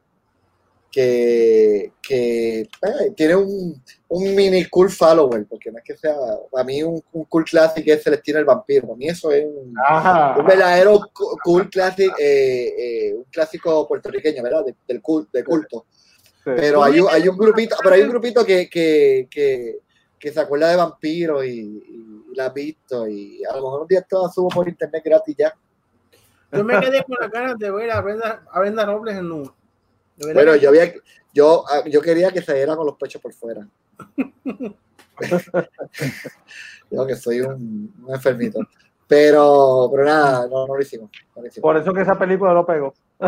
Que, que eh, tiene un, un mini cool follower, porque no es que sea, para mí un, un cool classic es Celestina el Vampiro, para mí eso es un, un verdadero cool classic, eh, eh, un clásico puertorriqueño, ¿verdad? De- del cul- de culto. Pero hay, un- hay un grupito, pero hay un grupito que, que, que, que se acuerda de vampiros y, y la ha visto y a lo mejor un día todo subo por internet gratis ya. Yo me quedé con las ganas de ver a Brenda, a Brenda Robles en nu. Bueno, que- yo había, yo, ah, yo quería que se diera con los pechos por fuera. yo que soy un, un enfermito. Pero, pero nada, no, no lo hicimos. no lo hicimos. Por eso que esa película lo pegó.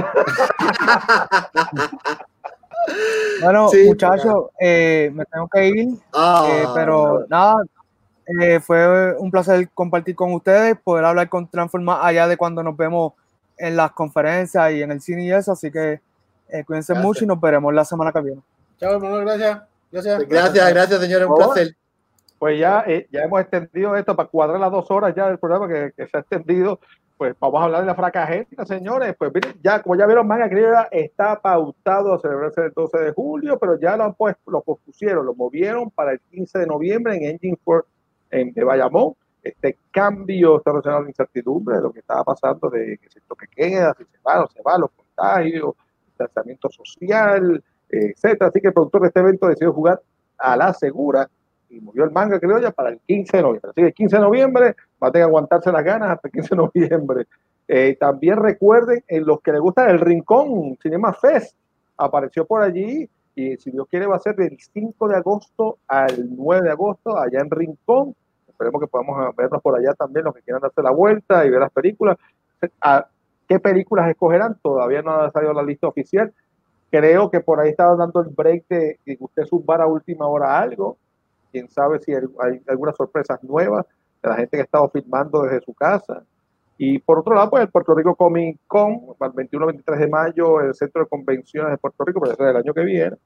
Bueno, Sí, muchachos, eh, me tengo que ir, Ah, eh, pero nada, eh, fue un placer compartir con ustedes, poder hablar con Transforma allá de cuando nos vemos en las conferencias y en el cine y eso, así que eh, cuídense Gracias. mucho y nos veremos la semana que viene. Chao, hermano, gracias. Gracias. Gracias, gracias, señores. Un placer. Pues ya, eh, ya hemos extendido esto para cuadrar las dos horas ya del programa que, que se ha extendido. Pues vamos a hablar de la fracagenta, señores. Pues miren, ya, como ya vieron, Manga Criolla está pautado a celebrarse el 12 de julio, pero ya lo, han pues, lo pospusieron, lo movieron para el 15 de noviembre en Engine 4 en, de Bayamón. Este cambio está relacionado a la incertidumbre de lo que estaba pasando, de que se toque queda, si se va o se va, los contagios, distanciamiento social, eh, etcétera. Así que el productor de este evento decidió jugar a la segura y movió el manga criolla para el 15 de noviembre. Así que el 15 de noviembre va a tener que aguantarse las ganas hasta el 15 de noviembre. Eh, también recuerden, en los que les gusta el Rincón Cinema Fest, apareció por allí y si Dios quiere va a ser del 5 de agosto al 9 de agosto allá en Rincón. Esperemos que podamos vernos por allá también, los que quieran darse la vuelta y ver las películas. ¿A ¿Qué películas escogerán? Todavía no ha salido la lista oficial. Creo que por ahí estaba dando el break de que usted subar a última hora algo. Quién sabe si hay algunas sorpresas nuevas de la gente que ha estado filmando desde su casa. Y por otro lado, pues el Puerto Rico Comic Con, para el 21-23 de mayo, el Centro de Convenciones de Puerto Rico, pero eso es el año que viene.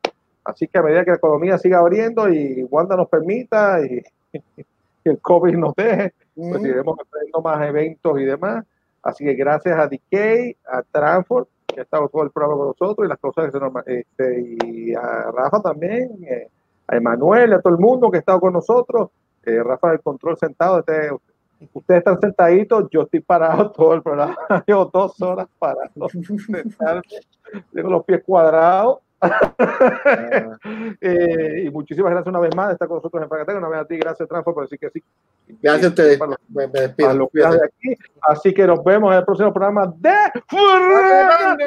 Así que a medida que la economía siga abriendo y Wanda nos permita y, y el COVID nos deje, pues Mm. iremos haciendo más eventos y demás. Así que gracias a DK, a Transport, que ha estado todo el programa con nosotros y las cosas que se nos, este, y a Rafa también, eh, a Emanuel, a todo el mundo que ha estado con nosotros. Eh, Rafa del control sentado, este, ustedes están sentaditos, yo estoy parado todo el programa, llevo dos horas parado, tengo los pies cuadrados. Eh, y muchísimas gracias una vez más de estar con nosotros en Fracatán. Una vez a ti, gracias, Transfer, por decir que sí. Gracias a ustedes. Para los- Me, despido. los que de aquí. Así que nos vemos en el próximo programa de Fracatán.